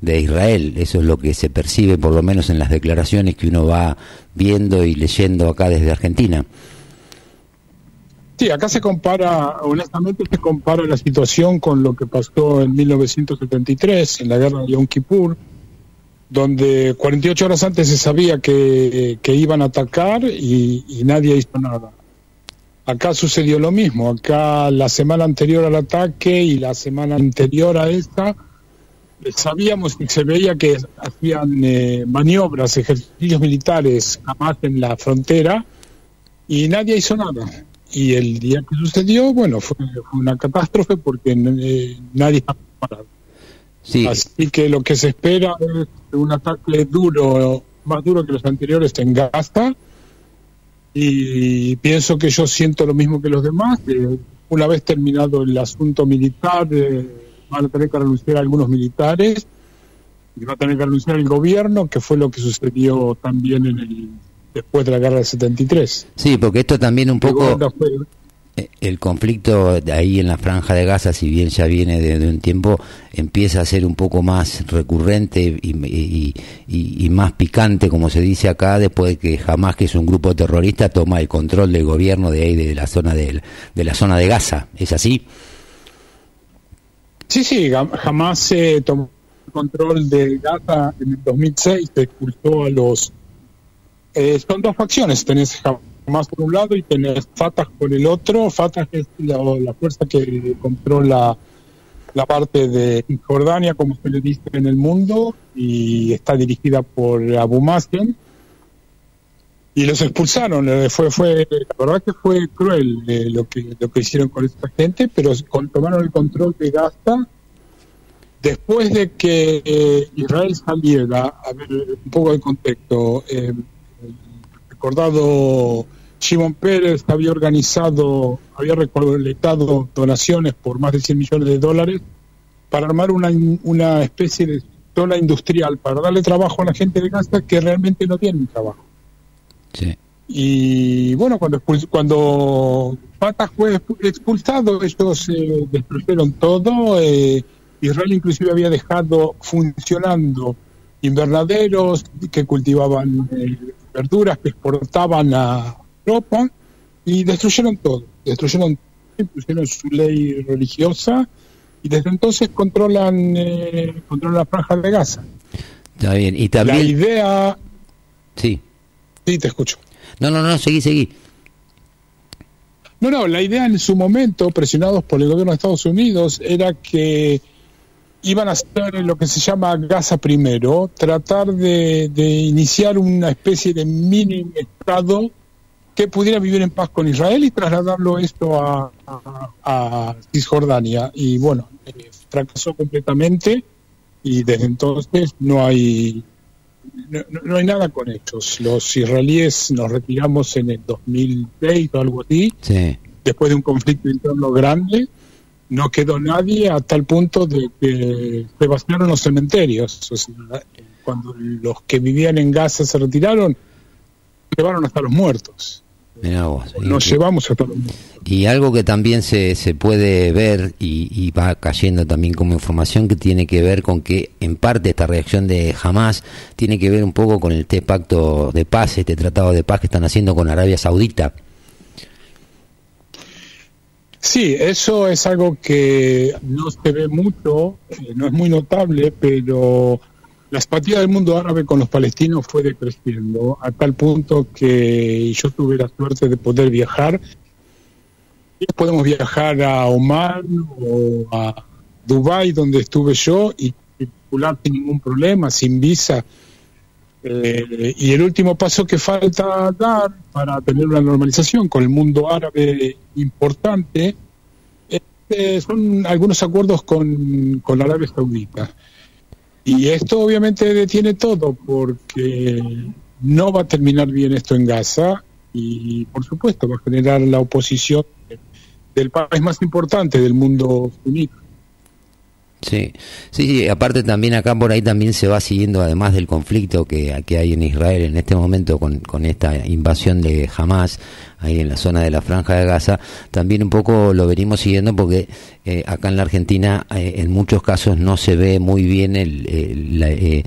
de Israel. Eso es lo que se percibe, por lo menos en las declaraciones que uno va viendo y leyendo acá desde Argentina. Sí, acá se compara, honestamente se compara la situación con lo que pasó en 1973, en la guerra de Yom Kippur, donde 48 horas antes se sabía que, iban a atacar y, y, nadie hizo nada. Acá sucedió lo mismo, acá la semana anterior al ataque y la semana anterior a esta, sabíamos y se veía que hacían eh, maniobras, ejercicios militares jamás en la frontera y nadie hizo nada. Y el día que sucedió, bueno, fue, una catástrofe porque eh, nadie estaba preparado. Sí. Así que lo que se espera es un ataque duro, más duro que los anteriores en Gaza. Y pienso que yo siento lo mismo que los demás. una vez terminado el asunto militar, eh, van a tener que renunciar algunos militares y va a tener que renunciar el gobierno, que fue lo que sucedió también en el después de la guerra del 73. Sí, porque esto también un poco... Eh, el conflicto ahí en la franja de Gaza, si bien ya viene de, un tiempo, empieza a ser un poco más recurrente y, más picante, como se dice acá, después de que jamás que es un grupo terrorista toma el control del gobierno de ahí, de la zona de, de la zona de Gaza. ¿Es así? Sí, sí, jamás se tomó el control de Gaza en el 2006, se expulsó a los... Eh, son dos facciones, tenés Hamas por un lado y tenés Fatah por el otro. Fatah es la, fuerza que controla la parte de Jordania, como se le dice en el mundo, y está dirigida por Abu Mazen y los expulsaron. Eh, fue, fue, la verdad que fue cruel eh, lo que lo que hicieron con esta gente, pero tomaron el control de Gaza después de que eh, Israel saliera, a ver un poco de contexto, el recordado Shimon Pérez había organizado, había recolectado donaciones por más de 100 millones de dólares para armar una, una especie de zona industrial, para darle trabajo a la gente de Gaza que realmente no tienen trabajo. Y bueno, cuando cuando Fatah fue expulsado, ellos eh, destruyeron todo. Eh, Israel inclusive había dejado funcionando invernaderos que cultivaban eh, verduras, que exportaban a Europa y destruyeron todo. Destruyeron, pusieron su ley religiosa y desde entonces controlan, controlan la franja de Gaza. Está bien. Y también... La idea... Sí. Sí, te escucho. No, no, no, seguí, seguí. No, no, la idea en su momento, presionados por el gobierno de Estados Unidos, era que iban a hacer lo que se llama Gaza primero, tratar de, iniciar una especie de mini estado que pudiera vivir en paz con Israel y trasladarlo esto a, a Cisjordania. Y bueno, eh, fracasó completamente y desde entonces no hay no, hay nada con hechos. Los israelíes nos retiramos en el 2006 o algo así, después de un conflicto interno grande. No quedó nadie a tal punto de que se vaciaron los cementerios. cuando los que vivían en Gaza se retiraron, llevaron hasta los muertos. Nos llevamos a todos Y algo que también se, se puede ver y, va cayendo también como información que tiene que ver con que en parte esta reacción de Hamas tiene que ver un poco con este pacto de paz, este tratado de paz que están haciendo con Arabia Saudita. Sí, eso es algo que no se ve mucho, eh, no es muy notable, pero la simpatía del mundo árabe con los palestinos fue decreciendo a tal punto que yo tuve la suerte de poder viajar. Podemos viajar a Oman o a Dubái, donde estuve yo, y circular sin ningún problema, sin visa. Eh, y el último paso que falta dar para tener una normalización con el mundo árabe importante eh, son algunos acuerdos con, con Arabia Saudita. Y esto obviamente detiene todo porque no va a terminar bien esto en Gaza y por supuesto va a generar la oposición del país más importante del mundo unido. Sí, sí, aparte también acá por ahí también se va siguiendo, además del conflicto que, que hay en Israel en este momento con, con esta invasión de Hamas ahí en la zona de la franja de Gaza, también un poco lo venimos siguiendo porque eh, acá en la Argentina eh, en muchos casos no se ve muy bien el, el, eh,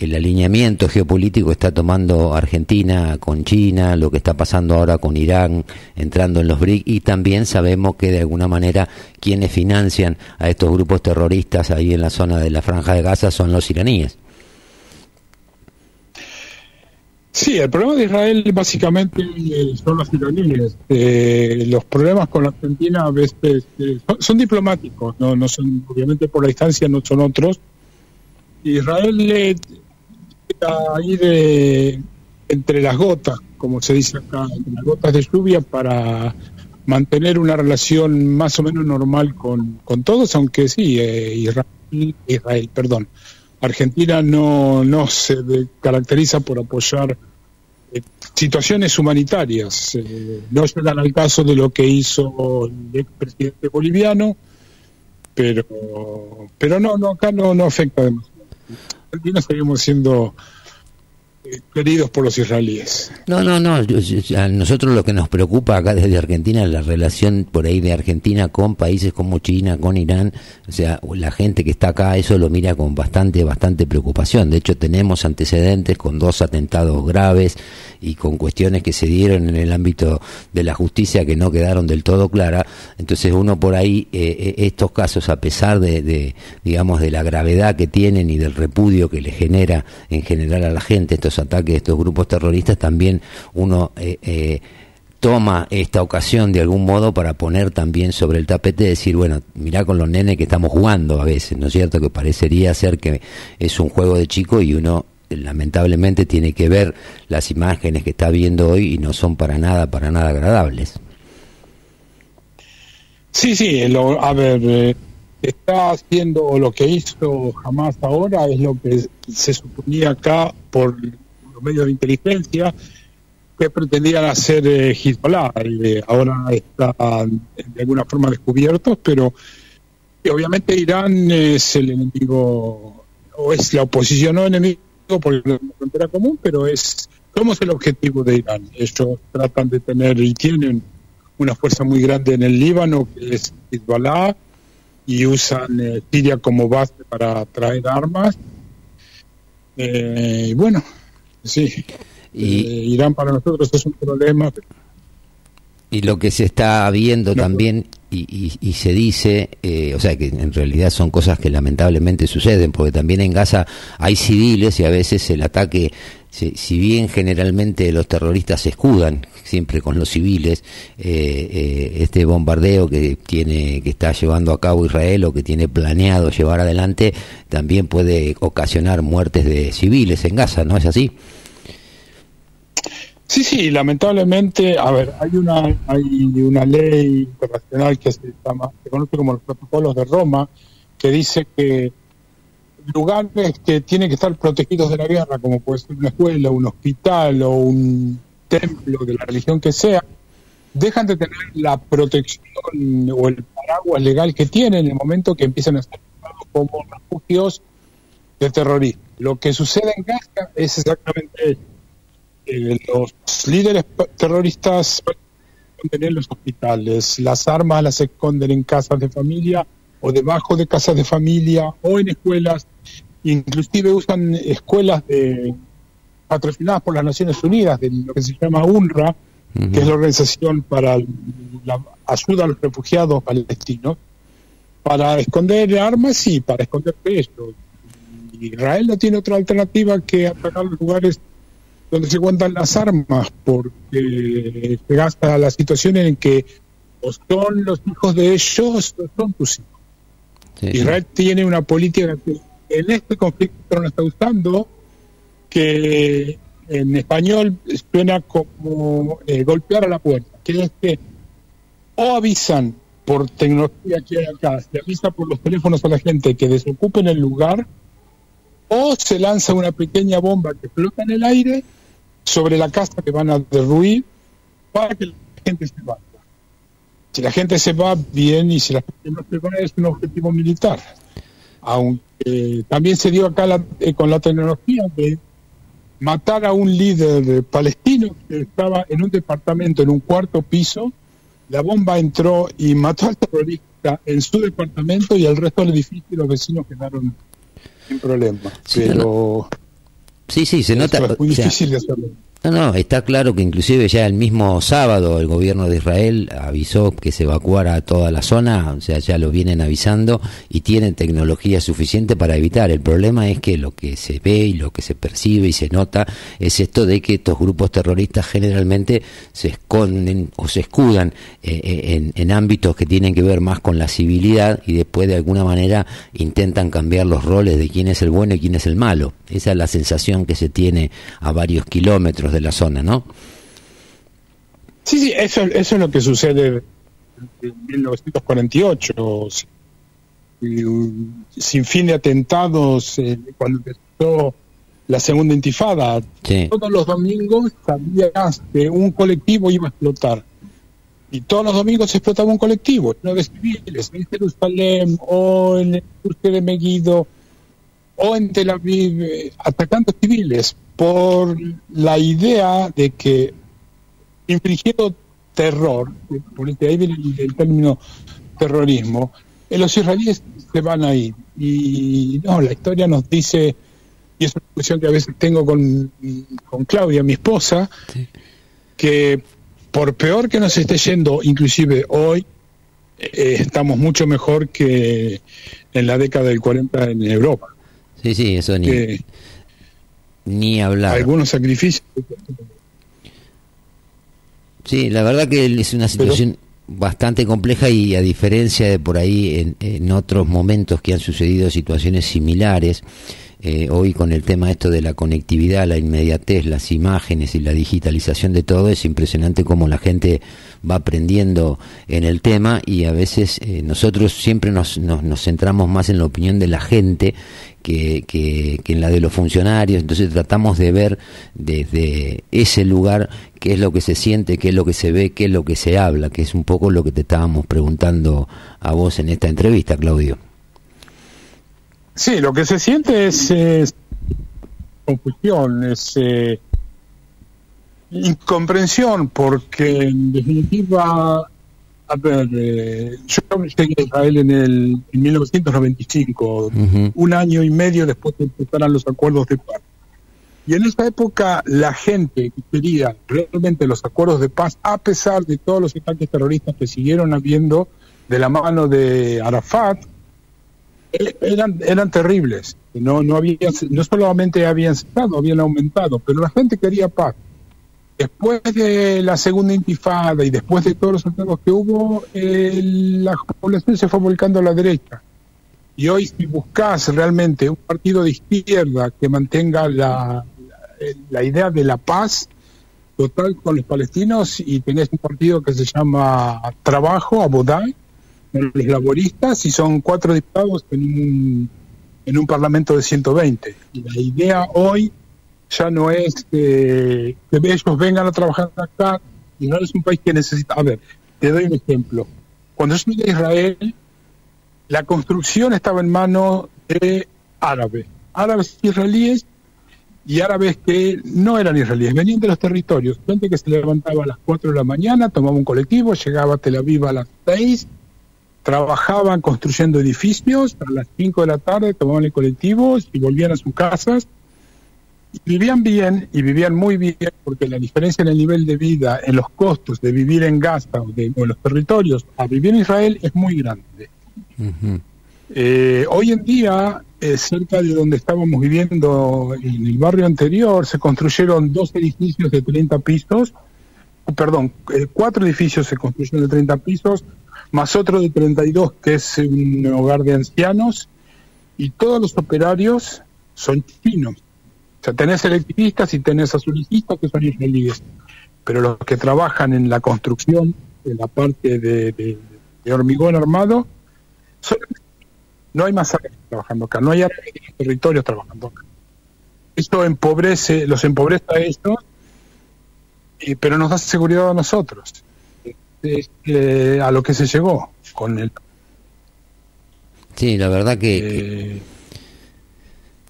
el alineamiento geopolítico está tomando Argentina con China, lo que está pasando ahora con Irán entrando en los BRIC y también sabemos que de alguna manera quienes financian a estos grupos terroristas ahí en la zona de la franja de Gaza son los iraníes. Sí, el problema de Israel básicamente son los iraníes. Eh, los problemas con la Argentina a veces eh, son, diplomáticos, no, no son obviamente por la distancia no son otros. Israel ahí de entre las gotas, como se dice acá, entre las gotas de lluvia para mantener una relación más o menos normal con, con todos, aunque sí, eh, Israel, perdón, Argentina no, no se caracteriza por apoyar eh, situaciones humanitarias. Eh, no se dan al caso de lo que hizo el expresidente boliviano, pero, pero no, no, acá no, no afecta demasiado. Argentina seguimos siendo queridos por los israelíes. No, no, no. A nosotros lo que nos preocupa acá desde Argentina es la relación por ahí de Argentina con países como China, con Irán. O sea, la gente que está acá eso lo mira con bastante, bastante preocupación. De hecho, tenemos antecedentes con dos atentados graves y con cuestiones que se dieron en el ámbito de la justicia que no quedaron del todo claras. Entonces, uno por ahí, eh, eh, estos casos, a pesar de, de, digamos, de la gravedad que tienen y del repudio que le genera en general a la gente, estos ataques de estos grupos terroristas, también uno eh, eh, toma esta ocasión de algún modo para poner también sobre el tapete, decir, bueno, mirá con los nenes que estamos jugando a veces, ¿no es cierto? Que parecería ser que es un juego de chico y uno lamentablemente tiene que ver las imágenes que está viendo hoy y no son para nada, para nada agradables. Sí, sí, lo, a ver, eh, está haciendo lo que hizo jamás ahora, es lo que se suponía acá por medios de inteligencia que pretendían hacer eh, Hezbollah. Eh, ahora están de alguna forma descubiertos, pero obviamente Irán es el enemigo, o es la oposición, no enemigo por la frontera común, pero es somos el objetivo de Irán. Ellos tratan de tener y tienen una fuerza muy grande en el Líbano, que es Hezbollah, y usan eh, Siria como base para traer armas. Eh, y bueno, Sí. Y, eh, Irán para nosotros es un problema. Y lo que se está viendo también y, y, se dice, eh, o sea que en realidad son cosas que lamentablemente suceden, porque también en Gaza hay civiles y a veces el ataque, si, bien generalmente los terroristas se escudan siempre con los civiles, eh, este bombardeo que tiene que está llevando a cabo Israel o que tiene planeado llevar adelante, también puede ocasionar muertes de civiles en Gaza, ¿no es así? Sí, sí, lamentablemente, a ver, hay una hay una ley internacional que se llama, se conoce como los protocolos de Roma, que dice que lugares que tienen que estar protegidos de la guerra, como puede ser una escuela, un hospital o un templo de la religión que sea, dejan de tener la protección o el paraguas legal que tienen en el momento que empiezan a ser como refugios de terrorismo. Lo que sucede en Gaza es exactamente eso eh, los líderes terroristas esconden en los hospitales, las armas las esconden en casas de familia o debajo de casas de familia o en escuelas, inclusive usan escuelas de, patrocinadas por las Naciones Unidas, de lo que se llama UNRWA, que es la organización para la ayuda a los refugiados palestinos, para esconder armas y para esconder esto. Israel no tiene otra alternativa que atacar los lugares donde se cuentan las armas, porque se gasta la situación en que o son los hijos de ellos o son tus hijos. Israel tiene una política que en este conflicto no está usando, que en español suena como eh, golpear a la puerta, que es que o avisan por tecnología que hay acá, se avisa por los teléfonos a la gente que desocupen el lugar, o se lanza una pequeña bomba que flota en el aire sobre la casa que van a derruir para que la gente se vaya. Si la gente se va, bien, y si la gente no se va, es un objetivo militar. aunque también se dio acá eh, con la tecnología de matar a un líder palestino que estaba en un departamento, en un cuarto piso, la bomba entró y mató al terrorista en su departamento y el resto del edificio y los vecinos quedaron sin problema. Pero sí, sí, se nota. Es muy difícil de hacerlo. No, no, está claro que inclusive ya el mismo sábado el gobierno de Israel avisó que se evacuara toda la zona, o sea, ya lo vienen avisando y tienen tecnología suficiente para evitar. El problema es que lo que se ve y lo que se percibe y se nota es esto de que estos grupos terroristas generalmente se esconden o se escudan eh, eh, en, en ámbitos que tienen que ver más con la civilidad y después de alguna manera intentan cambiar los roles de quién es el bueno y quién es el malo. Esa es la sensación que se tiene a varios kilómetros de la zona, ¿no? Sí, sí, eso, eso es lo que sucede en 1948, sin fin de atentados, eh, cuando empezó la segunda intifada. Todos los domingos sabías que un colectivo iba a explotar. Y todos los domingos se explotaba un colectivo, nueve civiles, en Jerusalén o en el surque de Megiddo o en Tel Aviv, eh, atacando civiles por la idea de que infringiendo terror, por ahí viene el, término terrorismo, eh, los israelíes se van a ir. Y no, la historia nos dice, y es una discusión que a veces tengo con, con Claudia, mi esposa, que por peor que nos esté yendo, inclusive hoy, eh, estamos mucho mejor que en la década del 40 en Europa. Sí, sí, eso ni, ni hablar. Algunos sacrificios. Sí, la verdad que es una situación bastante compleja y a diferencia de por ahí en, otros momentos que han sucedido situaciones similares, eh, hoy con el tema esto de la conectividad, la inmediatez, las imágenes y la digitalización de todo, es impresionante cómo la gente va aprendiendo en el tema y a veces eh, nosotros siempre nos, nos, centramos más en la opinión de la gente que, que, en la de los funcionarios, entonces tratamos de ver desde ese lugar qué es lo que se siente, qué es lo que se ve, qué es lo que se habla, que es un poco lo que te estábamos preguntando a vos en esta entrevista, Claudio. Sí, lo que se siente es, confusión, es eh, incomprensión, porque en definitiva a ver, eh, yo llegué a Israel en, el, en 1995, un año y medio después de empezaran los acuerdos de paz. Y en esa época la gente que quería realmente los acuerdos de paz, a pesar de todos los ataques terroristas que siguieron habiendo de la mano de Arafat, eran, eran terribles. No, no, había, no solamente habían cesado, habían aumentado, pero la gente quería paz después de la segunda intifada y después de todos los ataques que hubo, la población se fue volcando a la derecha. Y hoy si buscas realmente un partido de izquierda que mantenga la, la, idea de la paz total con los palestinos y tenés un partido que se llama Trabajo, Abodai, los laboristas, y son cuatro diputados en un, en un parlamento de 120. Y la idea hoy ya no es que, ellos vengan a trabajar acá, no es un país que necesita. A ver, te doy un ejemplo. Cuando yo llegué a Israel, la construcción estaba en manos de árabes, árabes israelíes y árabes que no eran israelíes, venían de los territorios. Gente que se levantaba a las 4 de la mañana, tomaba un colectivo, llegaba a Tel Aviv a las 6, trabajaban construyendo edificios, a las 5 de la tarde tomaban el colectivo y volvían a sus casas vivían bien y vivían muy bien porque la diferencia en el nivel de vida, en los costos de vivir en Gaza o, de, en los territorios a vivir en Israel es muy grande. Eh, hoy en día, eh, cerca de donde estábamos viviendo en el barrio anterior, se construyeron dos edificios de 30 pisos, perdón, eh, cuatro edificios se construyeron de 30 pisos, más otro de 32 que es un hogar de ancianos, y todos los operarios son chinos. O sea, tenés electricistas y tenés azulicistas que son israelíes, pero los que trabajan en la construcción, en la parte de, hormigón armado, no hay más trabajando acá, no hay territorios trabajando acá. Esto empobrece, los empobrece a estos, pero nos da seguridad a nosotros, a lo que se llegó con el Sí, la verdad que... Eh,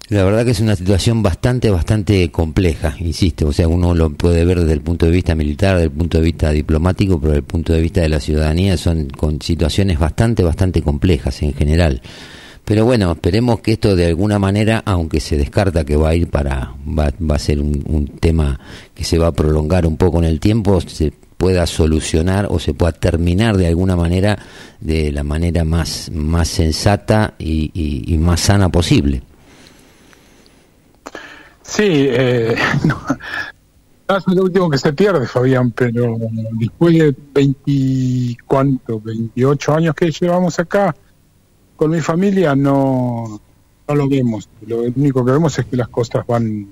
la verdad que es una situación bastante, bastante compleja, insisto. O sea, uno lo puede ver desde el punto de vista militar, desde el punto de vista diplomático, pero desde el punto de vista de la ciudadanía son con situaciones bastante, bastante complejas en general. Pero bueno, esperemos que esto de alguna manera, aunque se descarta que va a ir para, va, va a ser un, un tema que se va a prolongar un poco en el tiempo, se pueda solucionar o se pueda terminar de alguna manera de la manera más, más sensata y más sana posible. Sí, eh, es lo último que se pierde, Fabián, pero después de 20, ¿cuánto? 28 años que llevamos acá, con mi familia no, no lo vemos. Lo único que vemos es que las cosas van,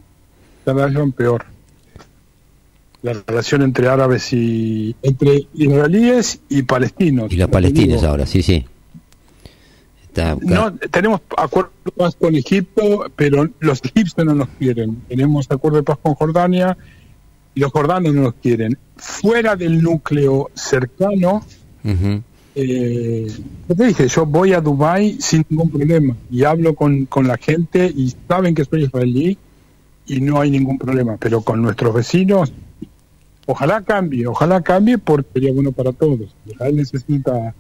cada vez van peor. La relación entre árabes y entre israelíes y palestinos. Y los palestinos ahora, sí, sí. No, tenemos acuerdo de paz con Egipto, pero los egipcios no nos quieren. Tenemos acuerdo de paz con Jordania y los jordanos no nos quieren. Fuera del núcleo cercano, eh, te dije, yo voy a Dubai sin ningún problema y hablo con, con la gente y saben que soy israelí y no hay ningún problema. Pero con nuestros vecinos, ojalá cambie, ojalá cambie porque sería bueno para todos. Israel necesita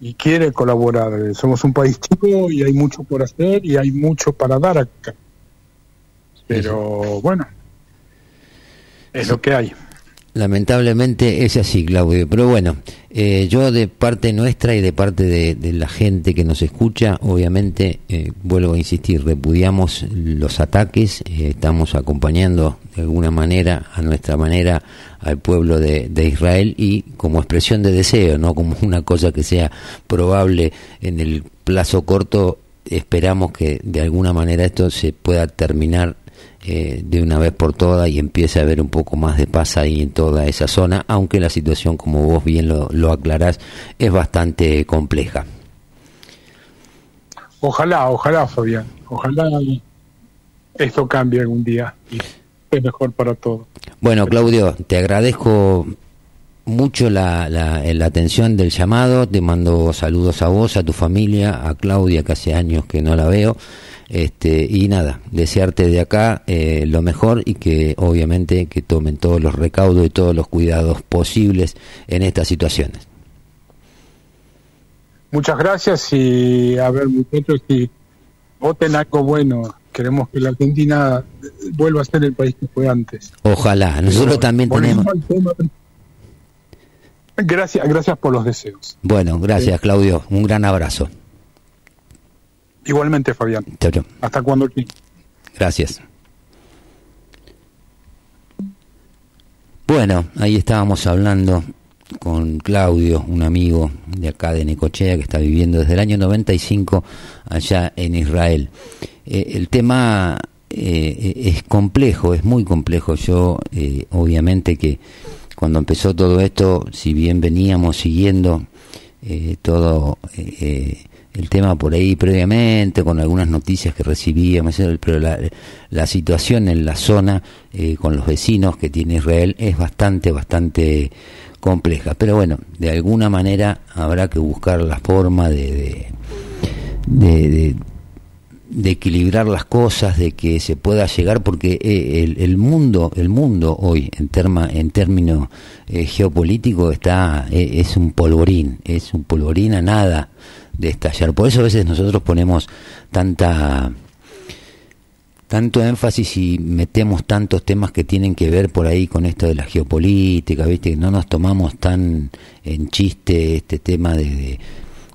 y quiere colaborar. Somos un país chico y hay mucho por hacer y hay mucho para dar acá. Pero bueno, es lo que hay. Lamentablemente es así, Claudio. Pero bueno, eh, yo de parte nuestra y de parte de, la gente que nos escucha, obviamente, eh, vuelvo a insistir, repudiamos los ataques, eh, estamos acompañando de alguna manera, a nuestra manera, al pueblo de, de, Israel y como expresión de deseo, no como una cosa que sea probable en el plazo corto, esperamos que de alguna manera esto se pueda terminar eh, de una vez por todas y empiece a haber un poco más de paz ahí en toda esa zona, aunque la situación, como vos bien lo, lo aclarás, es bastante compleja. Ojalá, ojalá, Fabián, ojalá esto cambie algún día y es mejor para todos. Bueno, Claudio, te agradezco mucho la, la, la, atención del llamado, te mando saludos a vos, a tu familia, a Claudia, que hace años que no la veo. Este, y nada, desearte de acá eh, lo mejor y que obviamente que tomen todos los recaudos y todos los cuidados posibles en estas situaciones. Muchas gracias y a ver muchachos, si voten algo bueno, queremos que la Argentina vuelva a ser el país que fue antes. Ojalá, nosotros también tenemos... Gracias, gracias por los deseos. Bueno, gracias Claudio, un gran abrazo. Igualmente, Fabián. Hasta cuando Gracias. Bueno, ahí estábamos hablando con Claudio, un amigo de acá de Necochea que está viviendo desde el año 95 allá en Israel. Eh, el tema eh, es complejo, es muy complejo. Yo, eh, obviamente que cuando empezó todo esto, si bien veníamos siguiendo todo el tema por ahí previamente, con algunas noticias que recibíamos, pero la, la situación en la zona eh, con los vecinos que tiene Israel es bastante, bastante compleja. Pero bueno, de alguna manera habrá que buscar la forma de, de, de, equilibrar las cosas, de que se pueda llegar, porque eh, el, el mundo, el mundo hoy, en, terma, en términos eh, geopolíticos, está, es un polvorín, es un polvorín a nada de. Por eso a veces nosotros ponemos tanta tanto énfasis y metemos tantos temas que tienen que ver por ahí con esto de la geopolítica, ¿viste? No nos tomamos tan en chiste este tema de,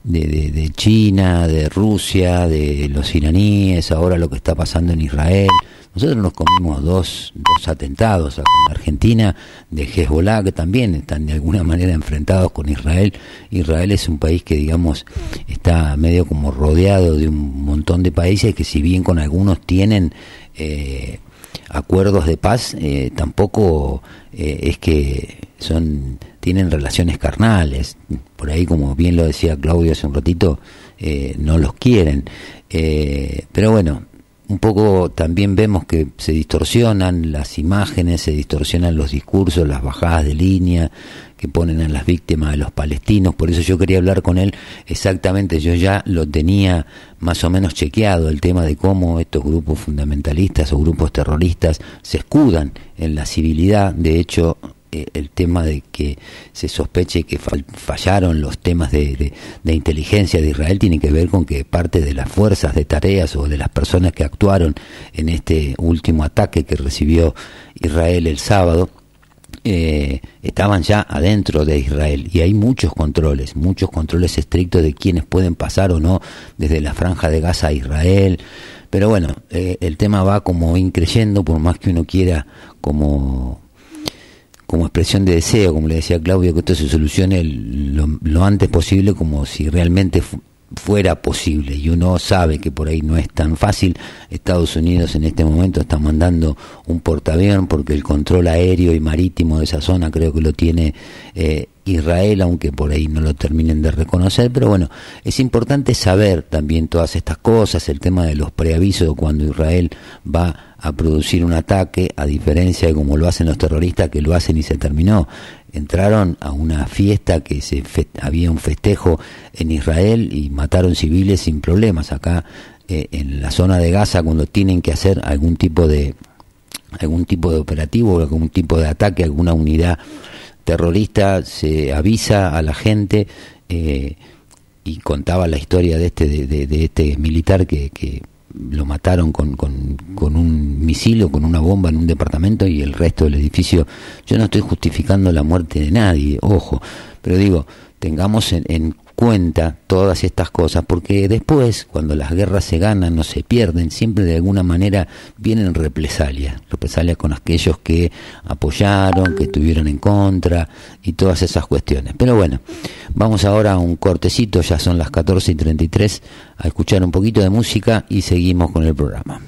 de, China, de Rusia, de los iraníes, ahora lo que está pasando en Israel. Nosotros nos comimos dos, dos atentados acá en Argentina de Hezbollah que también están de alguna manera enfrentados con Israel. Israel es un país que digamos está medio como rodeado de un montón de países que si bien con algunos tienen eh, acuerdos de paz, eh, tampoco eh, es que son tienen relaciones carnales. Por ahí, como bien lo decía Claudio hace un ratito, no los quieren. pero bueno, un poco también vemos que se distorsionan las imágenes, se distorsionan los discursos, las bajadas de línea que ponen a las víctimas de los palestinos. Por eso yo quería hablar con él exactamente. Yo ya lo tenía más o menos chequeado el tema de cómo estos grupos fundamentalistas o grupos terroristas se escudan en la civilidad. De hecho, el tema de que se sospeche que fallaron los temas de, inteligencia de Israel tiene que ver con que parte de las fuerzas de tareas o de las personas que actuaron en este último ataque que recibió Israel el sábado eh, estaban ya adentro de Israel y hay muchos controles, muchos controles estrictos de quienes pueden pasar o no desde la franja de Gaza a Israel. Pero bueno, eh, el tema va como increyendo, por más que uno quiera como como expresión de deseo, como le decía Claudio, que esto se solucione lo, antes posible, como si realmente fuera posible. Y uno sabe que por ahí no es tan fácil. Estados Unidos en este momento está mandando un portaavión porque el control aéreo y marítimo de esa zona creo que lo tiene eh, Israel, aunque por ahí no lo terminen de reconocer, pero bueno, es importante saber también todas estas cosas, el tema de los preavisos cuando Israel va a producir un ataque, a diferencia de como lo hacen los terroristas que lo hacen y se terminó. Entraron a una fiesta que se había un festejo en Israel y mataron civiles sin problemas. Acá eh, en la zona de Gaza cuando tienen que hacer algún tipo de algún tipo de operativo, algún tipo de ataque, alguna unidad terrorista, se avisa a la gente eh, y contaba la historia de este, de, este militar que, que lo mataron con, con, un misil o con una bomba en un departamento y el resto del edificio. Yo no estoy justificando la muerte de nadie, ojo, pero digo, tengamos en, en cuenta todas estas cosas, porque después, cuando las guerras se ganan o se pierden, siempre de alguna manera vienen represalias, represalias con aquellos que apoyaron, que estuvieron en contra y todas esas cuestiones. Pero bueno, vamos ahora a un cortecito, ya son las 14 y 33, a escuchar un poquito de música y seguimos con el programa.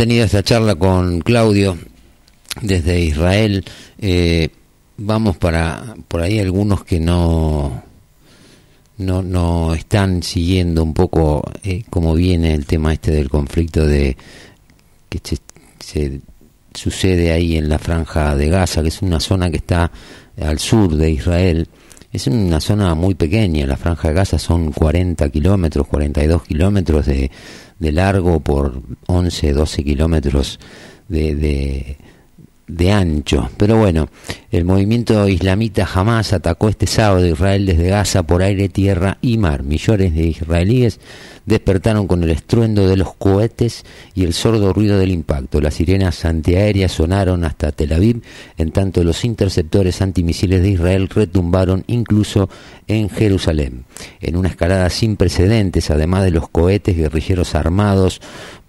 Tenido esta charla con Claudio desde Israel, eh, vamos para por ahí algunos que no no, no están siguiendo un poco eh, cómo viene el tema este del conflicto de que se, sucede ahí en la franja de Gaza, que es una zona que está al sur de Israel. Es una zona muy pequeña, la franja de Gaza son 40 kilómetros, 42 kilómetros de, de largo por 11, 12 kilómetros de, de, de, ancho. Pero bueno, el movimiento islamita jamás atacó este sábado Israel desde Gaza por aire, tierra y mar. Millones de israelíes despertaron con el estruendo de los cohetes y el sordo ruido del impacto. Las sirenas antiaéreas sonaron hasta Tel Aviv, en tanto los interceptores antimisiles de Israel retumbaron incluso en Jerusalén. En una escalada sin precedentes, además de los cohetes guerrilleros armados,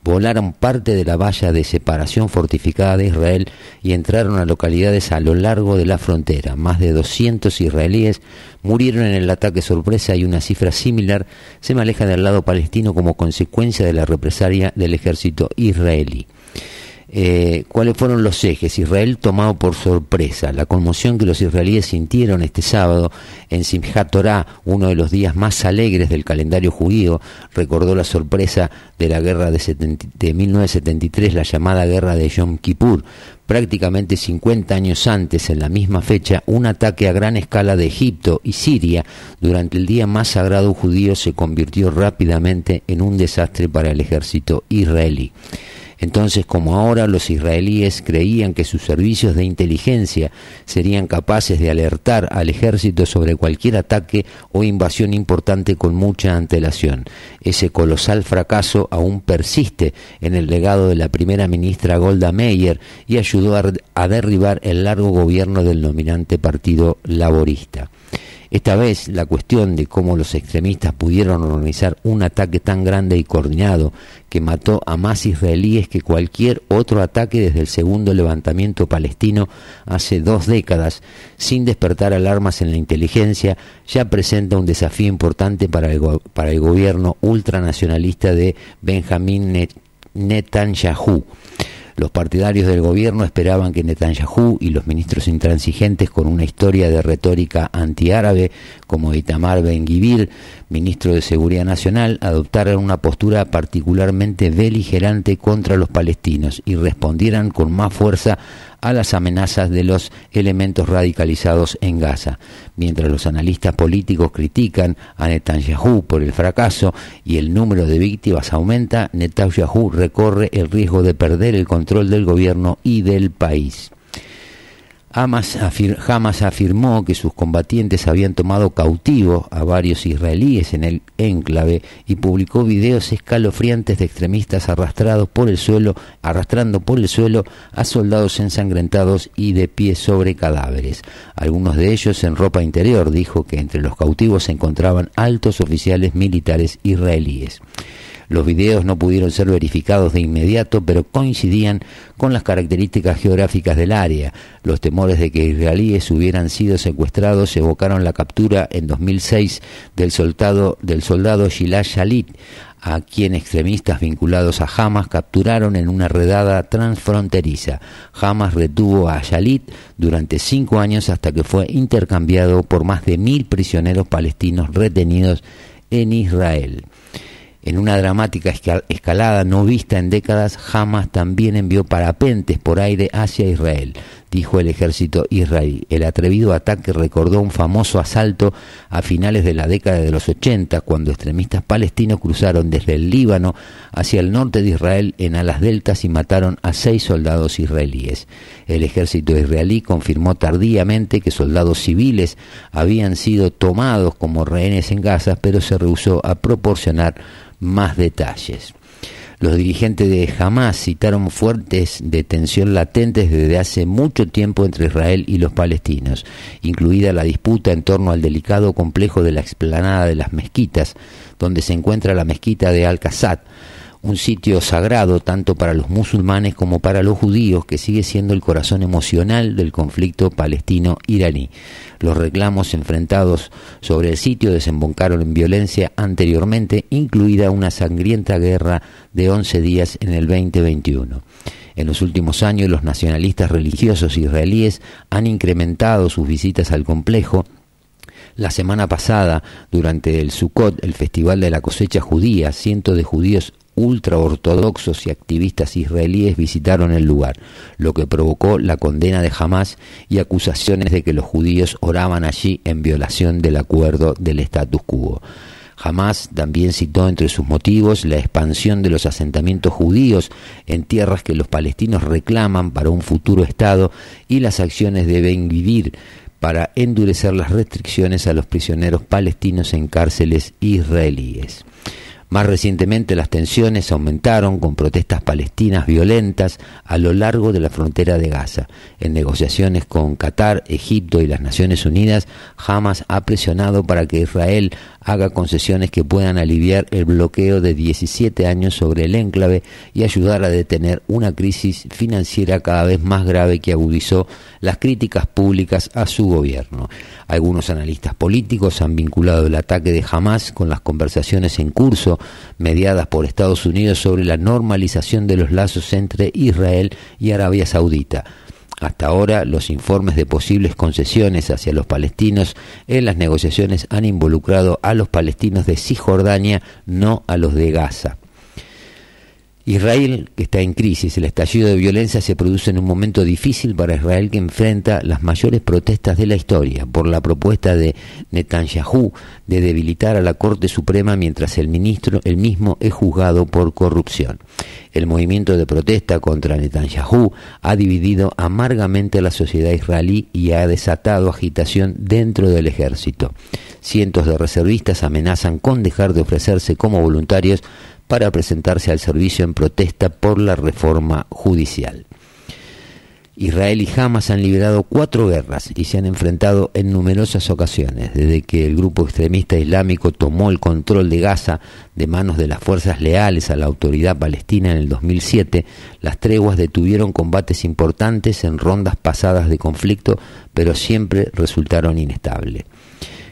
volaron parte de la valla de separación fortificada de Israel y entraron a localidades a lo largo de la frontera. Más de 200 israelíes murieron en el ataque sorpresa y una cifra similar se maneja del lado palestino como consecuencia de la represalia del ejército israelí. Eh, cuáles fueron los ejes. Israel tomado por sorpresa. La conmoción que los israelíes sintieron este sábado en Simchat Torah, uno de los días más alegres del calendario judío, recordó la sorpresa de la guerra de, de 1973, la llamada guerra de Yom Kippur. Prácticamente 50 años antes, en la misma fecha, un ataque a gran escala de Egipto y Siria durante el día más sagrado judío se convirtió rápidamente en un desastre para el ejército israelí. Entonces, como ahora los israelíes creían que sus servicios de inteligencia serían capaces de alertar al ejército sobre cualquier ataque o invasión importante con mucha antelación, ese colosal fracaso aún persiste en el legado de la primera ministra Golda Meir y ayudó a, derribar el largo gobierno del dominante Partido Laborista. Esta vez la cuestión de cómo los extremistas pudieron organizar un ataque tan grande y coordinado que mató a más israelíes que cualquier otro ataque desde el segundo levantamiento palestino hace dos décadas, sin despertar alarmas en la inteligencia, ya presenta un desafío importante para el, gobierno ultranacionalista de Benjamín Netanyahu. Los partidarios del gobierno esperaban que Netanyahu y los ministros intransigentes con una historia de retórica antiárabe como Itamar Ben-Gvir, ministro de Seguridad Nacional, adoptaran una postura particularmente beligerante contra los palestinos y respondieran con más fuerza a las amenazas de los elementos radicalizados en Gaza. Mientras los analistas políticos critican a Netanyahu por el fracaso y el número de víctimas aumenta, Netanyahu recorre el riesgo de perder el control del gobierno y del país. Hamas, afirmó que sus combatientes habían tomado cautivo a varios israelíes en el enclave y publicó videos escalofriantes de extremistas arrastrados por el suelo, arrastrando por el suelo a soldados ensangrentados y de pie sobre cadáveres. Algunos de ellos en ropa interior, dijo que entre los cautivos se encontraban altos oficiales militares israelíes. Los videos no pudieron ser verificados de inmediato, pero coincidían con las características geográficas del área. Los temores de que israelíes hubieran sido secuestrados evocaron la captura en 2006 del soldado, del soldado Shilal Shalit, a quien extremistas vinculados a Hamas capturaron en una redada transfronteriza. Hamas retuvo a Shalit durante cinco años hasta que fue intercambiado por más de mil prisioneros palestinos retenidos en Israel. En una dramática escalada no vista en décadas, Hamas también envió parapentes por aire hacia Israel, dijo el ejército israelí. El atrevido ataque recordó un famoso asalto a finales de la década de los 80, cuando extremistas palestinos cruzaron desde el Líbano hacia el norte de Israel en alas deltas y mataron a seis soldados israelíes. El ejército israelí confirmó tardíamente que soldados civiles habían sido tomados como rehenes en Gaza, pero se rehusó a proporcionar más detalles. Los dirigentes de Hamas citaron fuertes de tensión latentes desde hace mucho tiempo entre Israel y los palestinos, incluida la disputa en torno al delicado complejo de la explanada de las mezquitas, donde se encuentra la mezquita de Al-Qassad, un sitio sagrado tanto para los musulmanes como para los judíos que sigue siendo el corazón emocional del conflicto palestino-iraní. Los reclamos enfrentados sobre el sitio desembocaron en violencia anteriormente, incluida una sangrienta guerra de 11 días en el 2021. En los últimos años los nacionalistas religiosos israelíes han incrementado sus visitas al complejo la semana pasada, durante el Sukkot, el festival de la cosecha judía, cientos de judíos ultraortodoxos y activistas israelíes visitaron el lugar, lo que provocó la condena de Hamas y acusaciones de que los judíos oraban allí en violación del acuerdo del status quo. Hamas también citó entre sus motivos la expansión de los asentamientos judíos en tierras que los palestinos reclaman para un futuro Estado y las acciones deben vivir para endurecer las restricciones a los prisioneros palestinos en cárceles israelíes. Más recientemente las tensiones aumentaron con protestas palestinas violentas a lo largo de la frontera de Gaza. En negociaciones con Qatar, Egipto y las Naciones Unidas, Hamas ha presionado para que Israel haga concesiones que puedan aliviar el bloqueo de 17 años sobre el enclave y ayudar a detener una crisis financiera cada vez más grave que agudizó las críticas públicas a su gobierno. Algunos analistas políticos han vinculado el ataque de Hamas con las conversaciones en curso mediadas por Estados Unidos sobre la normalización de los lazos entre Israel y Arabia Saudita. Hasta ahora, los informes de posibles concesiones hacia los palestinos en las negociaciones han involucrado a los palestinos de Cisjordania, no a los de Gaza. Israel, que está en crisis, el estallido de violencia se produce en un momento difícil para Israel que enfrenta las mayores protestas de la historia por la propuesta de Netanyahu de debilitar a la Corte Suprema mientras el ministro el mismo es juzgado por corrupción. El movimiento de protesta contra Netanyahu ha dividido amargamente la sociedad israelí y ha desatado agitación dentro del ejército. Cientos de reservistas amenazan con dejar de ofrecerse como voluntarios para presentarse al servicio en protesta por la reforma judicial. Israel y Hamas han liberado cuatro guerras y se han enfrentado en numerosas ocasiones. Desde que el grupo extremista islámico tomó el control de Gaza de manos de las fuerzas leales a la autoridad palestina en el 2007, las treguas detuvieron combates importantes en rondas pasadas de conflicto, pero siempre resultaron inestables.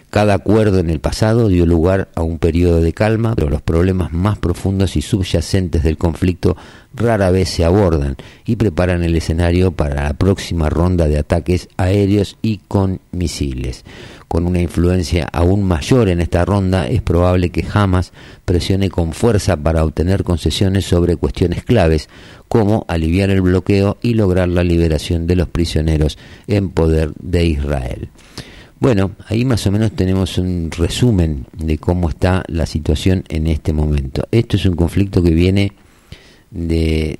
Cada acuerdo en el pasado dio lugar a un periodo de calma, pero los problemas más profundos y subyacentes del conflicto rara vez se abordan y preparan el escenario para la próxima ronda de ataques aéreos y con misiles. Con una influencia aún mayor en esta ronda, es probable que Hamas presione con fuerza para obtener concesiones sobre cuestiones claves, como aliviar el bloqueo y lograr la liberación de los prisioneros en poder de Israel. Bueno, ahí más o menos tenemos un resumen de cómo está la situación en este momento. Esto es un conflicto que viene de,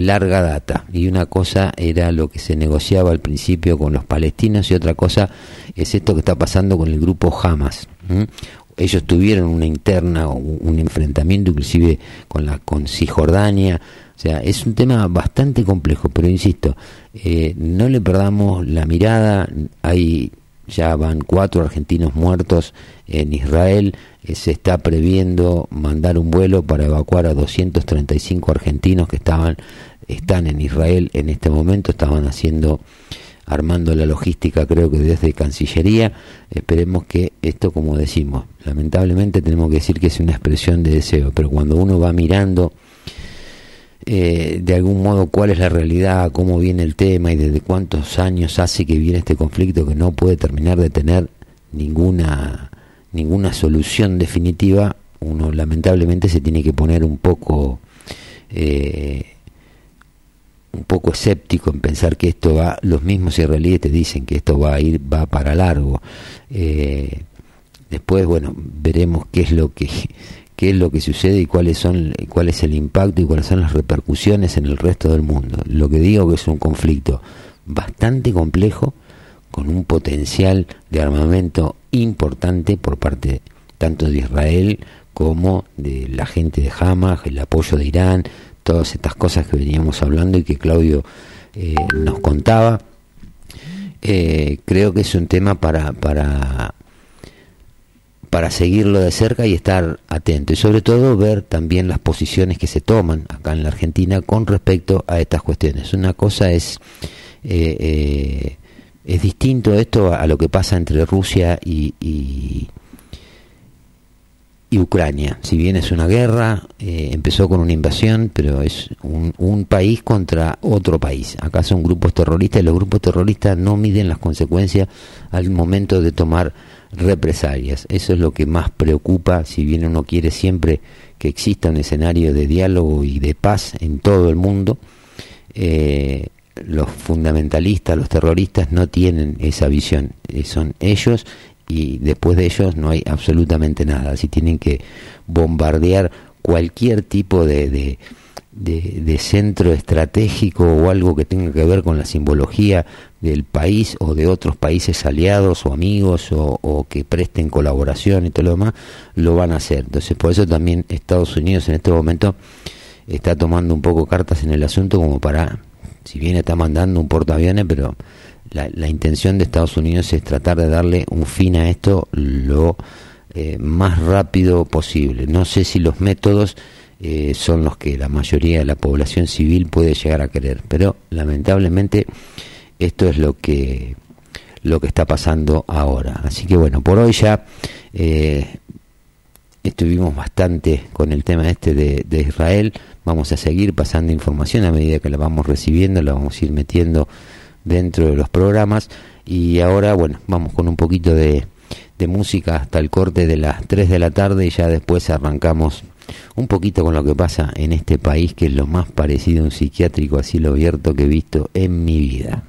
larga data y una cosa era lo que se negociaba al principio con los palestinos y otra cosa es esto que está pasando con el grupo Hamas. Ellos tuvieron una interna, un enfrentamiento inclusive con la con Cisjordania, o sea, es un tema bastante complejo, pero insisto, eh, no le perdamos la mirada, hay ya van cuatro argentinos muertos en Israel, eh, se está previendo mandar un vuelo para evacuar a 235 argentinos que estaban están en Israel en este momento, estaban haciendo armando la logística creo que desde Cancillería, esperemos que esto como decimos, lamentablemente tenemos que decir que es una expresión de deseo, pero cuando uno va mirando eh, de algún modo cuál es la realidad, cómo viene el tema y desde cuántos años hace que viene este conflicto que no puede terminar de tener ninguna ninguna solución definitiva, uno lamentablemente se tiene que poner un poco eh, un poco escéptico en pensar que esto va, los mismos israelíes te dicen que esto va a ir, va para largo. Eh, después, bueno, veremos qué es lo que qué es lo que sucede y cuáles son, cuál es el impacto y cuáles son las repercusiones en el resto del mundo. Lo que digo que es un conflicto bastante complejo, con un potencial de armamento importante por parte tanto de Israel como de la gente de Hamas, el apoyo de Irán, todas estas cosas que veníamos hablando y que Claudio eh, nos contaba. Eh, creo que es un tema para, para para seguirlo de cerca y estar atento y sobre todo ver también las posiciones que se toman acá en la Argentina con respecto a estas cuestiones. Una cosa es eh, eh, es distinto esto a, lo que pasa entre Rusia y, y, Ucrania. Si bien es una guerra, eh, empezó con una invasión, pero es un, un país contra otro país. Acá son grupos terroristas y los grupos terroristas no miden las consecuencias al momento de tomar represalias. Eso es lo que más preocupa, si bien uno quiere siempre que exista un escenario de diálogo y de paz en todo el mundo. Eh, los fundamentalistas, los terroristas no tienen esa visión, eh, son ellos y después de ellos no hay absolutamente nada. Si tienen que bombardear cualquier tipo de, de, centro estratégico o algo que tenga que ver con la simbología del país o de otros países aliados o amigos o, que presten colaboración y todo lo demás, lo van a hacer. Entonces, por eso también Estados Unidos en este momento está tomando un poco cartas en el asunto como para, si bien está mandando un portaaviones, pero la, la intención de Estados Unidos es tratar de darle un fin a esto lo eh, más rápido posible. No sé si los métodos eh, son los que la mayoría de la población civil puede llegar a querer, pero lamentablemente esto es lo que lo que está pasando ahora. Así que bueno, por hoy ya eh, estuvimos bastante con el tema este de, Israel. Vamos a seguir pasando información a medida que la vamos recibiendo, la vamos a ir metiendo dentro de los programas. Y ahora, bueno, vamos con un poquito de, de música hasta el corte de las 3 de la tarde y ya después arrancamos un poquito con lo que pasa en este país, que es lo más parecido a un psiquiátrico a cielo abierto que he visto en mi vida.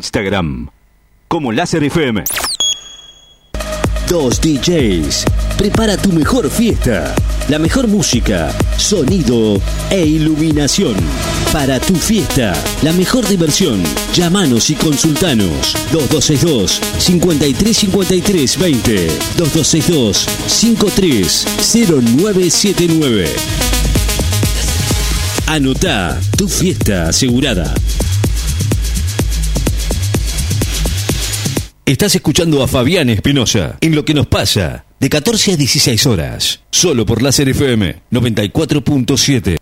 Instagram como Láser FM. Dos DJs. Prepara tu mejor fiesta. La mejor música, sonido e iluminación. Para tu fiesta, la mejor diversión. Llámanos y consultanos. 2262 5353 20 2262 530979. Anota tu fiesta asegurada. Estás escuchando a Fabián Espinosa en Lo que nos pasa, de 14 a 16 horas, solo por Láser FM 94.7.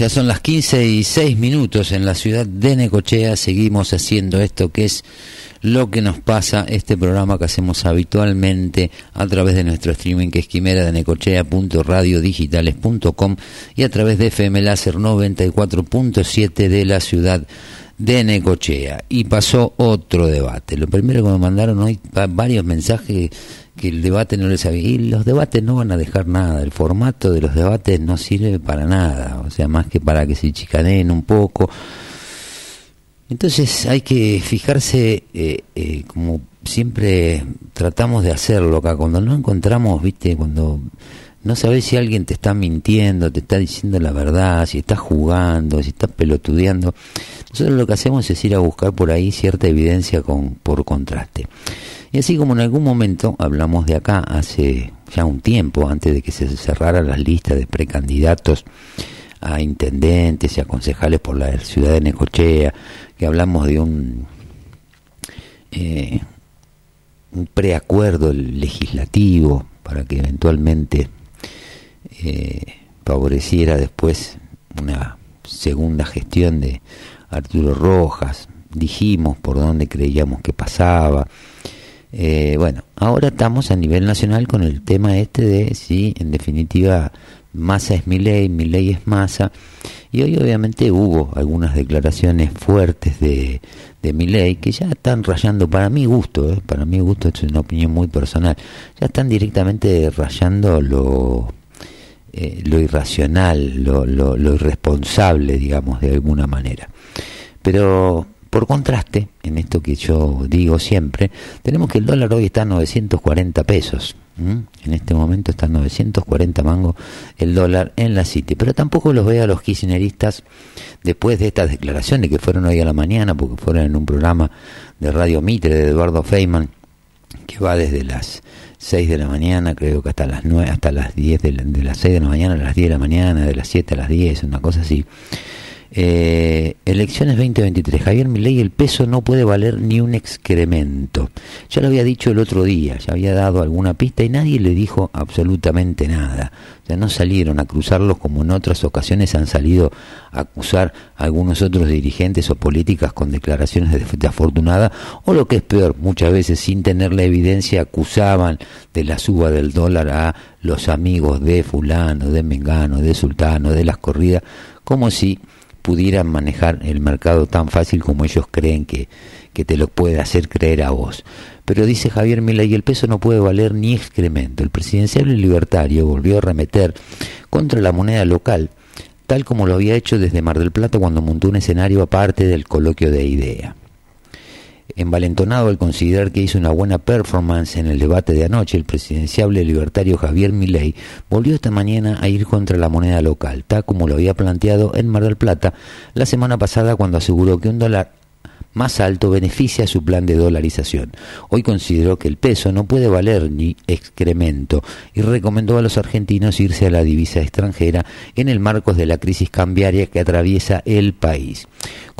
ya son las 15 y 6 minutos en la ciudad de Necochea. Seguimos haciendo esto que es lo que nos pasa, este programa que hacemos habitualmente a través de nuestro streaming que es quimera de necochea.radiodigitales.com y a través de FM Láser 94.7 de la ciudad de Necochea. Y pasó otro debate. Lo primero que me mandaron hoy, varios mensajes que el debate no les había... Y los debates no van a dejar nada, el formato de los debates no sirve para nada, o sea, más que para que se chicaneen un poco. Entonces hay que fijarse, eh, eh, como siempre tratamos de hacerlo acá, cuando no encontramos, viste, cuando no sabes si alguien te está mintiendo, te está diciendo la verdad, si está jugando, si está pelotudeando. Nosotros lo que hacemos es ir a buscar por ahí cierta evidencia con, por contraste. Y así como en algún momento hablamos de acá hace ya un tiempo, antes de que se cerraran las listas de precandidatos a intendentes y a concejales por la ciudad de Necochea, que hablamos de un, eh, un preacuerdo legislativo para que eventualmente eh, favoreciera después una segunda gestión de Arturo Rojas, dijimos por dónde creíamos que pasaba, eh, bueno, ahora estamos a nivel nacional con el tema este de si en definitiva masa es mi ley, mi ley es masa. Y hoy obviamente hubo algunas declaraciones fuertes de, de mi ley que ya están rayando, para mi gusto, eh, para mi gusto, es una opinión muy personal, ya están directamente rayando lo, eh, lo irracional, lo, lo, irresponsable, digamos, de alguna manera. Pero por contraste, en esto que yo digo siempre, tenemos que el dólar hoy está a 940 pesos. En este momento está a 940 mangos el dólar en la City. Pero tampoco los veo a los kirchneristas después de estas declaraciones que fueron hoy a la mañana, porque fueron en un programa de Radio Mitre de Eduardo Feynman, que va desde las 6 de la mañana, creo que hasta las 9, hasta las 10 de, de las 6 de la mañana a las 10 de la mañana, de las 7 a las 10, una cosa así. Eh, elecciones 2023. Javier Milei, el peso no puede valer ni un excremento. Ya lo había dicho el otro día, ya había dado alguna pista y nadie le dijo absolutamente nada. O sea, no salieron a cruzarlos como en otras ocasiones han salido a acusar a algunos otros dirigentes o políticas con declaraciones de, afortunada o lo que es peor, muchas veces sin tener la evidencia acusaban de la suba del dólar a los amigos de fulano, de mengano, de sultano, de las corridas, como si pudieran manejar el mercado tan fácil como ellos creen que, que te lo puede hacer creer a vos. Pero dice Javier Milei, el peso no puede valer ni excremento. El presidencial libertario volvió a remeter contra la moneda local, tal como lo había hecho desde Mar del Plata cuando montó un escenario aparte del coloquio de idea envalentonado al considerar que hizo una buena performance en el debate de anoche, el presidenciable libertario Javier Milei volvió esta mañana a ir contra la moneda local, tal como lo había planteado en Mar del Plata la semana pasada cuando aseguró que un dólar más alto beneficia su plan de dolarización. Hoy consideró que el peso no puede valer ni excremento y recomendó a los argentinos irse a la divisa extranjera en el marco de la crisis cambiaria que atraviesa el país.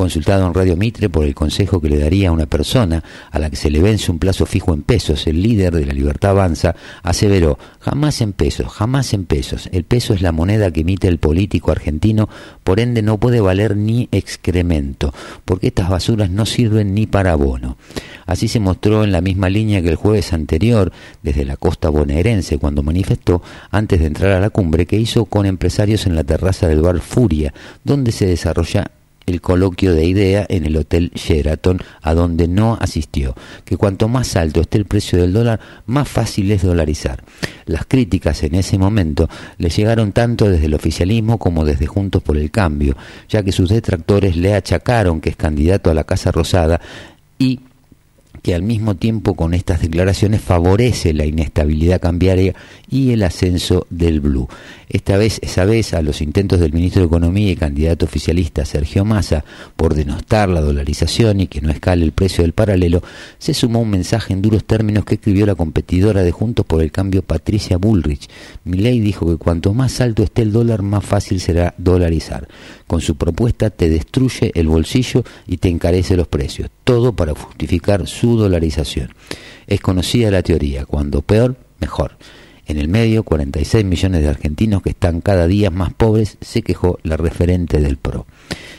Consultado en Radio Mitre por el consejo que le daría a una persona a la que se le vence un plazo fijo en pesos, el líder de la Libertad Avanza aseveró, jamás en pesos, jamás en pesos. El peso es la moneda que emite el político argentino, por ende no puede valer ni excremento, porque estas basuras no sirven ni para abono. Así se mostró en la misma línea que el jueves anterior desde la costa bonaerense cuando manifestó antes de entrar a la cumbre que hizo con empresarios en la terraza del bar Furia, donde se desarrolla el coloquio de idea en el Hotel Sheraton, a donde no asistió, que cuanto más alto esté el precio del dólar, más fácil es dolarizar. Las críticas en ese momento le llegaron tanto desde el oficialismo como desde Juntos por el Cambio, ya que sus detractores le achacaron que es candidato a la Casa Rosada y que al mismo tiempo con estas declaraciones favorece la inestabilidad cambiaria y el ascenso del blue. Esta vez, esa vez, a los intentos del ministro de Economía y candidato oficialista Sergio Massa por denostar la dolarización y que no escale el precio del paralelo, se sumó un mensaje en duros términos que escribió la competidora de Juntos por el Cambio Patricia Bullrich. Milei dijo que cuanto más alto esté el dólar, más fácil será dolarizar. Con su propuesta te destruye el bolsillo y te encarece los precios, todo para justificar su dolarización. Es conocida la teoría, cuando peor, mejor. En el medio, 46 millones de argentinos que están cada día más pobres, se quejó la referente del PRO.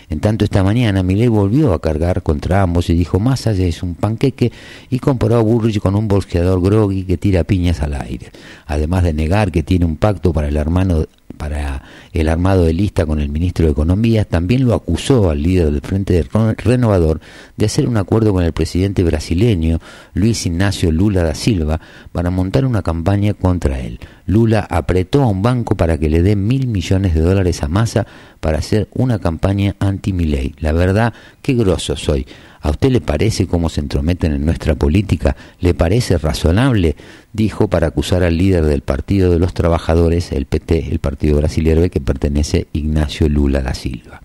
En tanto, esta mañana Milei volvió a cargar contra ambos y dijo Massa es un panqueque y comparó a Burrich con un bolsqueador groggy que tira piñas al aire. Además de negar que tiene un pacto para el hermano para el armado de lista con el ministro de Economía, también lo acusó al líder del Frente Renovador de hacer un acuerdo con el presidente brasileño Luis Ignacio Lula da Silva para montar una campaña contra él. Lula apretó a un banco para que le dé mil millones de dólares a Massa para hacer una campaña anti-Milei. La verdad, qué grosso soy. ¿A usted le parece cómo se entrometen en nuestra política? ¿Le parece razonable? Dijo para acusar al líder del Partido de los Trabajadores, el PT, el partido brasileño que pertenece Ignacio Lula da Silva.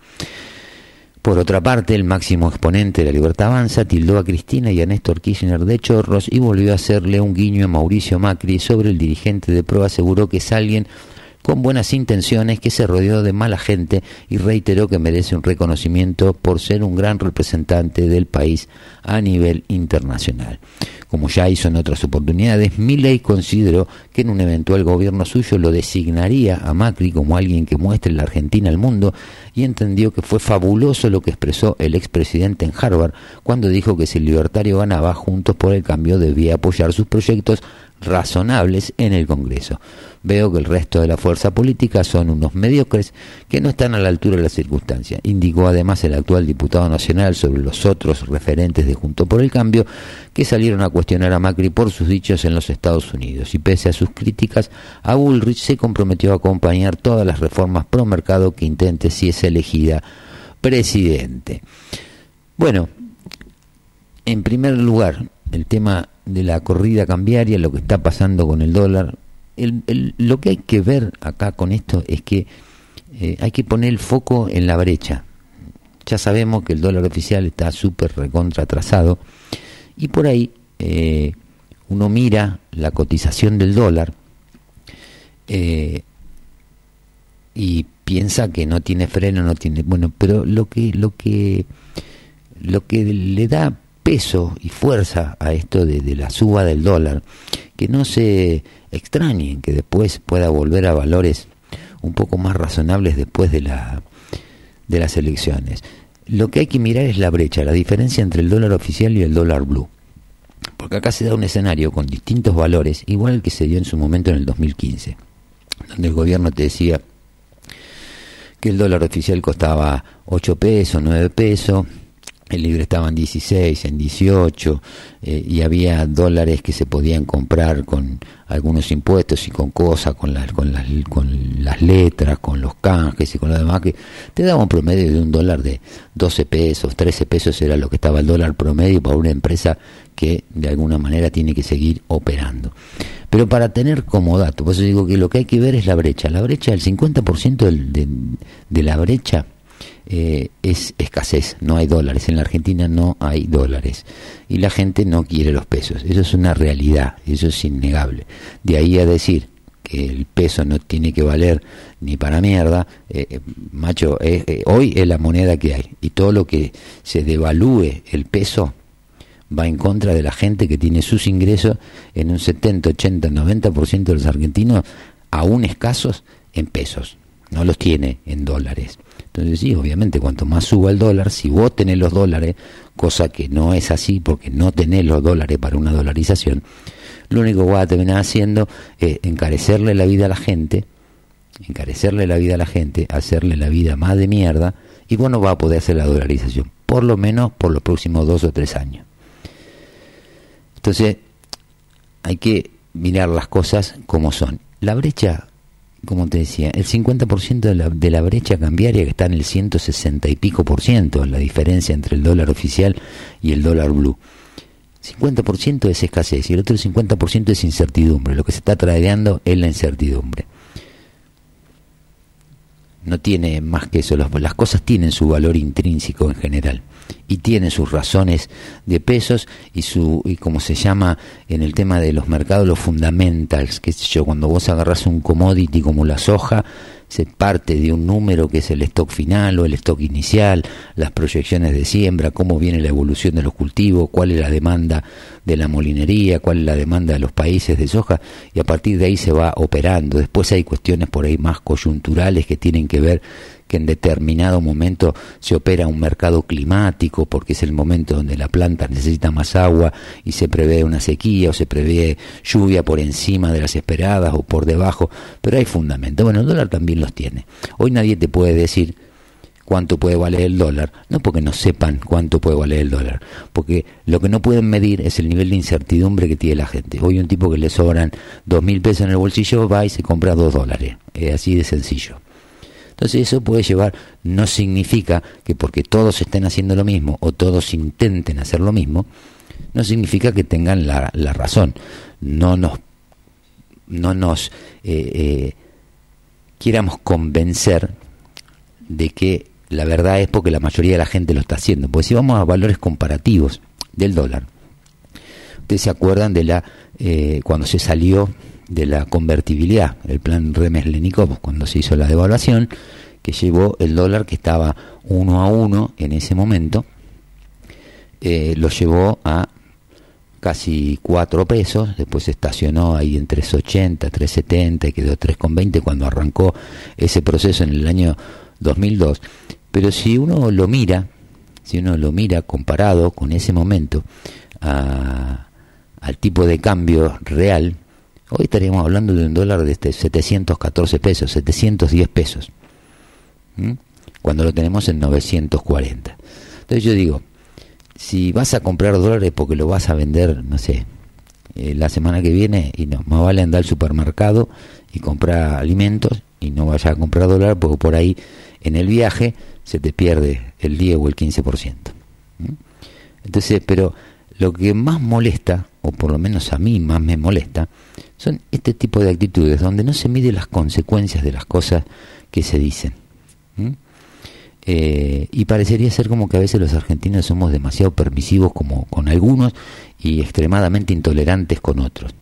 Por otra parte, el máximo exponente de la Libertad Avanza tildó a Cristina y a Néstor Kirchner de chorros y volvió a hacerle un guiño a Mauricio Macri sobre el dirigente de PRO. Aseguró que es alguien con buenas intenciones, que se rodeó de mala gente y reiteró que merece un reconocimiento por ser un gran representante del país a nivel internacional. Como ya hizo en otras oportunidades, Milley consideró que en un eventual gobierno suyo lo designaría a Macri como alguien que muestre la Argentina al mundo y entendió que fue fabuloso lo que expresó el expresidente en Harvard cuando dijo que si el libertario ganaba, Juntos por el Cambio debía apoyar sus proyectos razonables en el Congreso. Veo que el resto de la fuerza política son unos mediocres que no están a la altura de las circunstancias. Indicó además el actual diputado nacional sobre los otros referentes de Junto por el Cambio que salieron a cuestionar a Macri por sus dichos en los Estados Unidos. Y pese a sus críticas, a Bullrich se comprometió a acompañar todas las reformas pro mercado que intente si es elegida presidente. Bueno, en primer lugar, el tema de la corrida cambiaria, lo que está pasando con el dólar. lo que hay que ver acá con esto es que eh, hay que poner el foco en la brecha. Ya sabemos que el dólar oficial está súper recontra atrasado y por ahí eh, uno mira la cotización del dólar eh, y piensa que no tiene freno, no tiene bueno, pero lo que lo que lo que le da peso y fuerza a esto de, la suba del dólar, que no se extrañen que después pueda volver a valores un poco más razonables después de, la, de las elecciones. Lo que hay que mirar es la brecha, la diferencia entre el dólar oficial y el dólar blue. Porque acá se da un escenario con distintos valores, igual que se dio en su momento en el 2015, donde el gobierno te decía que el dólar oficial costaba 8 pesos, 9 pesos, el libre estaba en 16, en 18, eh, y había dólares que se podían comprar con algunos impuestos y con cosas, con, las con, las, con las letras, con los canjes y con lo demás, que te daba un promedio de un dólar de 12 pesos, 13 pesos era lo que estaba el dólar promedio para una empresa que de alguna manera tiene que seguir operando. Pero para tener como dato, por eso digo que lo que hay que ver es la brecha. La brecha, el 50% de, de la brecha eh, es escasez, no hay dólares. En la Argentina no hay dólares. Y la gente no quiere los pesos. Eso es una realidad, eso es innegable. De ahí a decir que el peso no tiene que valer ni para mierda, eh, eh, macho, hoy es la moneda que hay. Y todo lo que se devalúe el peso va en contra de la gente que tiene sus ingresos en un 70, 80, 90% de los argentinos, aún escasos, en pesos. No los tiene en dólares. Entonces sí, obviamente, cuanto más suba el dólar, si vos tenés los dólares, cosa que no es así porque no tenés los dólares para una dolarización, lo único que vas a terminar haciendo es encarecerle la vida a la gente, encarecerle la vida a la gente, hacerle la vida más de mierda, y vos no vas a poder hacer la dolarización, por lo menos por los próximos dos o tres años. Entonces, hay que mirar las cosas como son. La brecha como te decía, el 50% de la, de la brecha cambiaria que está en el 160 y pico por ciento, la diferencia entre el dólar oficial y el dólar blue. 50% es escasez y el otro 50% es incertidumbre. Lo que se está tradeando es la incertidumbre no tiene más que eso. Las cosas tienen su valor intrínseco en general y tienen sus razones de pesos y su y como se llama en el tema de los mercados los fundamentals, que yo, cuando vos agarras un commodity como la soja, se parte de un número que es el stock final o el stock inicial, las proyecciones de siembra, cómo viene la evolución de los cultivos, cuál es la demanda de la molinería, cuál es la demanda de los países de soja, y a partir de ahí se va operando. Después hay cuestiones por ahí más coyunturales que tienen que ver que en determinado momento se opera un mercado climático porque es el momento donde la planta necesita más agua y se prevé una sequía o se prevé lluvia por encima de las esperadas o por debajo, pero hay fundamentos. Bueno, el dólar también los tiene. Hoy nadie te puede decir cuánto puede valer el dólar, no porque no sepan cuánto puede valer el dólar, porque lo que no pueden medir es el nivel de incertidumbre que tiene la gente. Hoy un tipo que le sobran dos mil pesos en el bolsillo va y se compra dos dólares, es así de sencillo. Entonces eso puede llevar, no significa que porque todos estén haciendo lo mismo o todos intenten hacer lo mismo, no significa que tengan la, razón. No nos, no nos eh, eh, quieramos convencer de que la verdad es porque la mayoría de la gente lo está haciendo. Porque si vamos a valores comparativos del dólar, ustedes se acuerdan de la eh, cuando se salió de la convertibilidad, el plan Remes-Lenikov, cuando se hizo la devaluación, que llevó el dólar que estaba uno a uno en ese momento, eh, lo llevó a casi 4 pesos, después estacionó ahí en 3.80, 3.70 y quedó 3.20 cuando arrancó ese proceso en el año 2002. Pero si uno lo mira, si uno lo mira comparado con ese momento al tipo de cambio real, Hoy estaríamos hablando de un dólar de 714 este pesos, 710 pesos, cuando lo tenemos en 940. Entonces yo digo, si vas a comprar dólares porque lo vas a vender, no sé, eh, la semana que viene, y no, más vale andar al supermercado y comprar alimentos y no vayas a comprar dólares porque por ahí en el viaje se te pierde el 10 o el 15%. Entonces, pero lo que más molesta, o por lo menos a mí más me molesta, son este tipo de actitudes donde no se mide las consecuencias de las cosas que se dicen. Eh, y parecería ser como que a veces los argentinos somos demasiado permisivos como con algunos y extremadamente intolerantes con otros.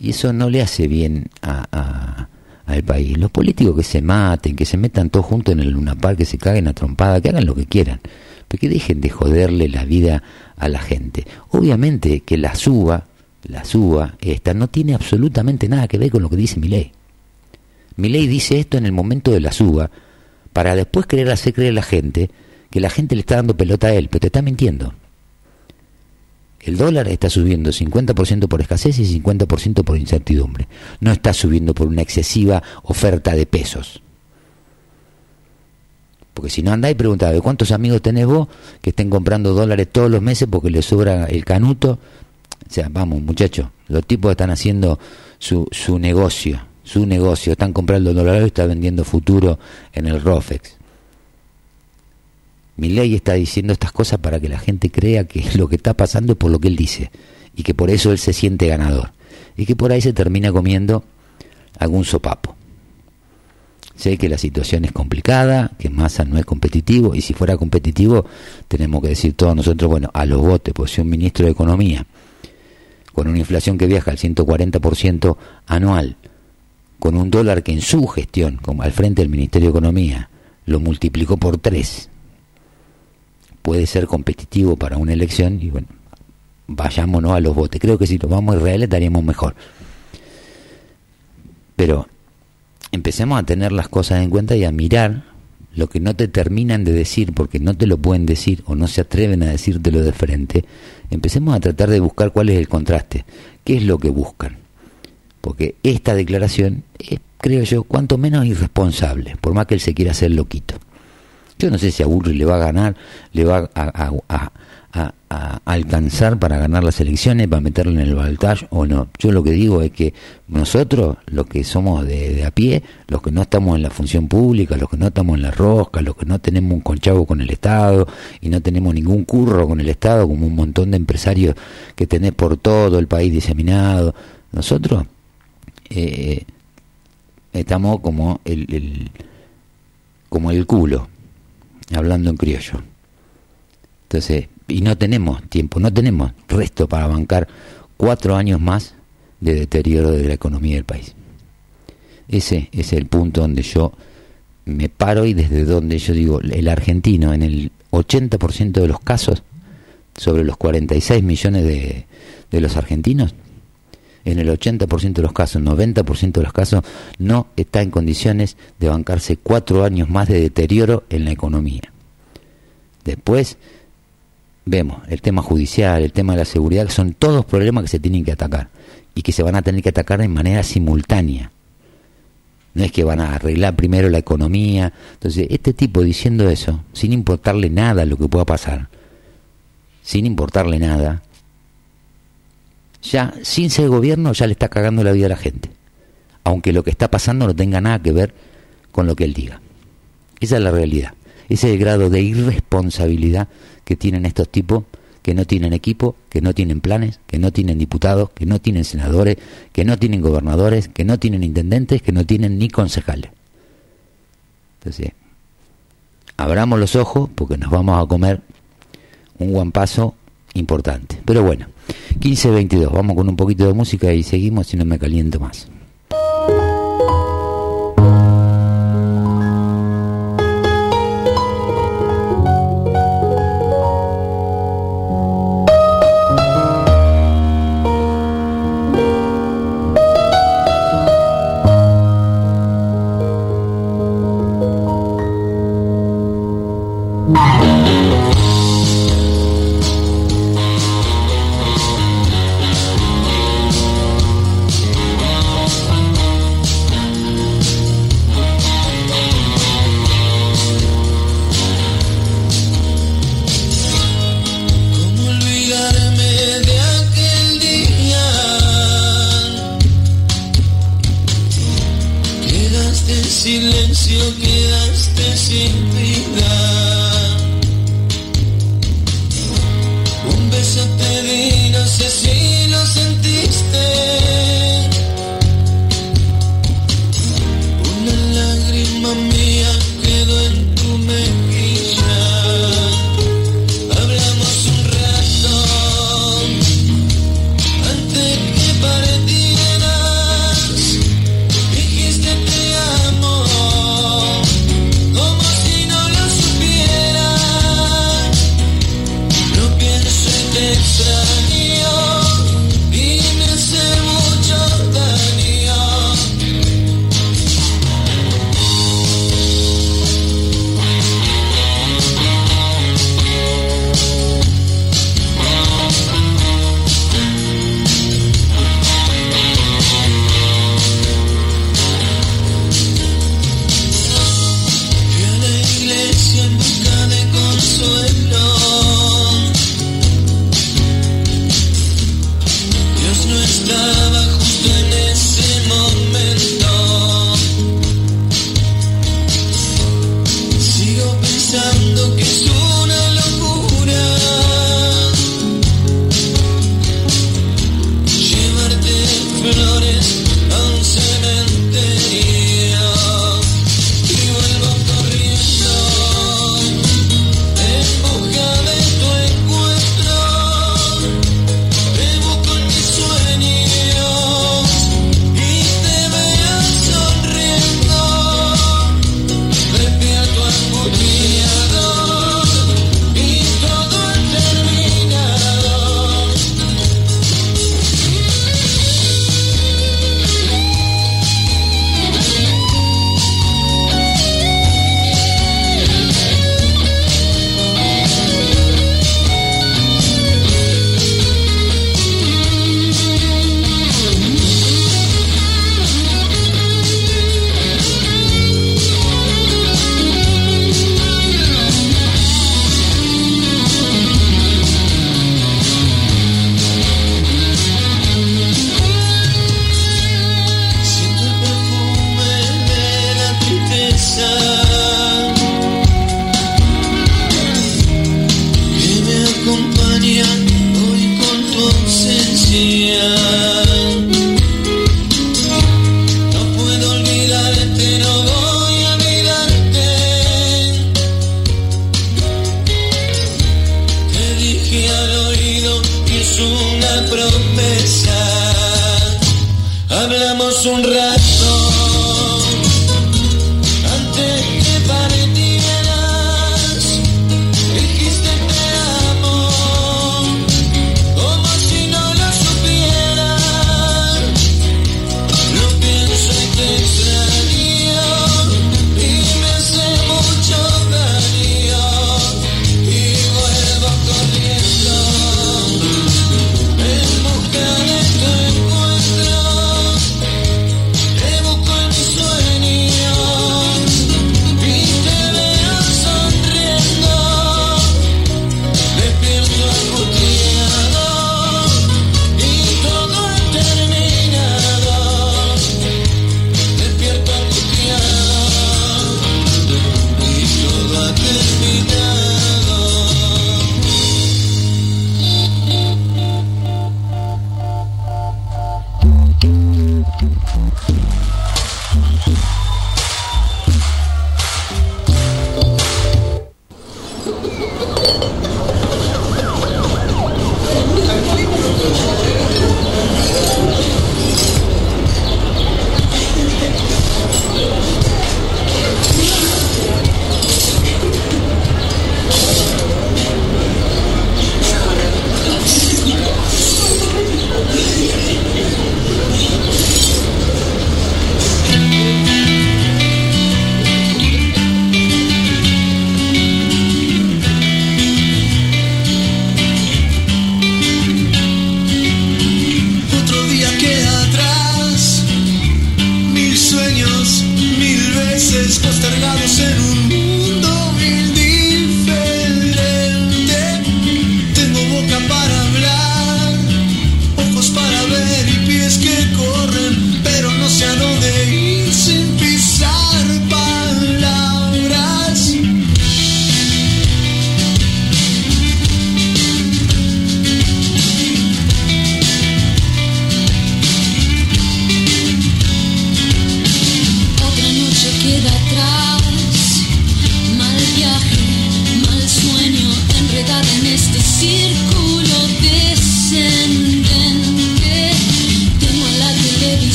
Y eso no le hace bien a, al país. Los políticos que se maten, que se metan todos juntos en el Luna Park, que se caguen a trompada, que hagan lo que quieran, pero que dejen de joderle la vida a la gente. Obviamente que la suba la suba, esta, no tiene absolutamente nada que ver con lo que dice mi ley. Mi ley dice esto en el momento de la suba, para después querer hacer creer a la gente que la gente le está dando pelota a él, pero te está mintiendo. El dólar está subiendo 50% por escasez y 50% por incertidumbre. No está subiendo por una excesiva oferta de pesos. Porque si no andáis preguntad, ¿cuántos amigos tenés vos que estén comprando dólares todos los meses porque les sobra el canuto o sea, vamos, muchachos, los tipos están haciendo su, su negocio, su negocio, están comprando dólares y están vendiendo futuro en el ROFEX. Mi ley está diciendo estas cosas para que la gente crea que lo que está pasando es por lo que él dice y que por eso él se siente ganador y que por ahí se termina comiendo algún sopapo. Sé que la situación es complicada, que Massa no es competitivo y si fuera competitivo tenemos que decir todos nosotros, bueno, a los botes, pues si un ministro de Economía con una inflación que viaja al 140% anual, con un dólar que en su gestión, como al frente del Ministerio de Economía, lo multiplicó por tres, puede ser competitivo para una elección y bueno, vayámonos a los votos. Creo que si lo vamos a Israel estaríamos mejor. Pero empecemos a tener las cosas en cuenta y a mirar lo que no te terminan de decir porque no te lo pueden decir o no se atreven a decírtelo de frente, empecemos a tratar de buscar cuál es el contraste, qué es lo que buscan. Porque esta declaración es, creo yo, cuanto menos irresponsable, por más que él se quiera hacer loquito. Yo no sé si a Burri le va a ganar, le va a, a, alcanzar para ganar las elecciones, para meterlo en el balotaje o no. Yo lo que digo es que nosotros, los que somos de, a pie, los que no estamos en la función pública, los que no estamos en la rosca, los que no tenemos un conchavo con el Estado y no tenemos ningún curro con el Estado, como un montón de empresarios que tenés por todo el país diseminado, nosotros eh, estamos como el, el, como el culo, hablando en criollo. Entonces, y no tenemos tiempo, no tenemos resto para bancar cuatro años más de deterioro de la economía del país. Ese es el punto donde yo me paro y desde donde yo digo, el argentino en el 80% de los casos, sobre los 46 millones de, de los argentinos, en el 80% de los casos, 90% de los casos, no está en condiciones de bancarse cuatro años más de deterioro en la economía. Después vemos el tema judicial, el tema de la seguridad, que son todos problemas que se tienen que atacar y que se van a tener que atacar de manera simultánea. No es que van a arreglar primero la economía. Entonces, este tipo diciendo eso, sin importarle nada lo que pueda pasar, sin importarle nada, ya sin ser gobierno ya le está cagando la vida a la gente. Aunque lo que está pasando no tenga nada que ver con lo que él diga. Esa es la realidad. Ese es el grado de irresponsabilidad que tienen estos tipos que no tienen equipo, que no tienen planes, que no tienen diputados, que no tienen senadores, que no tienen gobernadores, que no tienen intendentes, que no tienen ni concejales. Entonces, abramos los ojos porque nos vamos a comer un guampazo importante. Pero bueno, 15-22, vamos con un poquito de música y seguimos si no me caliento más.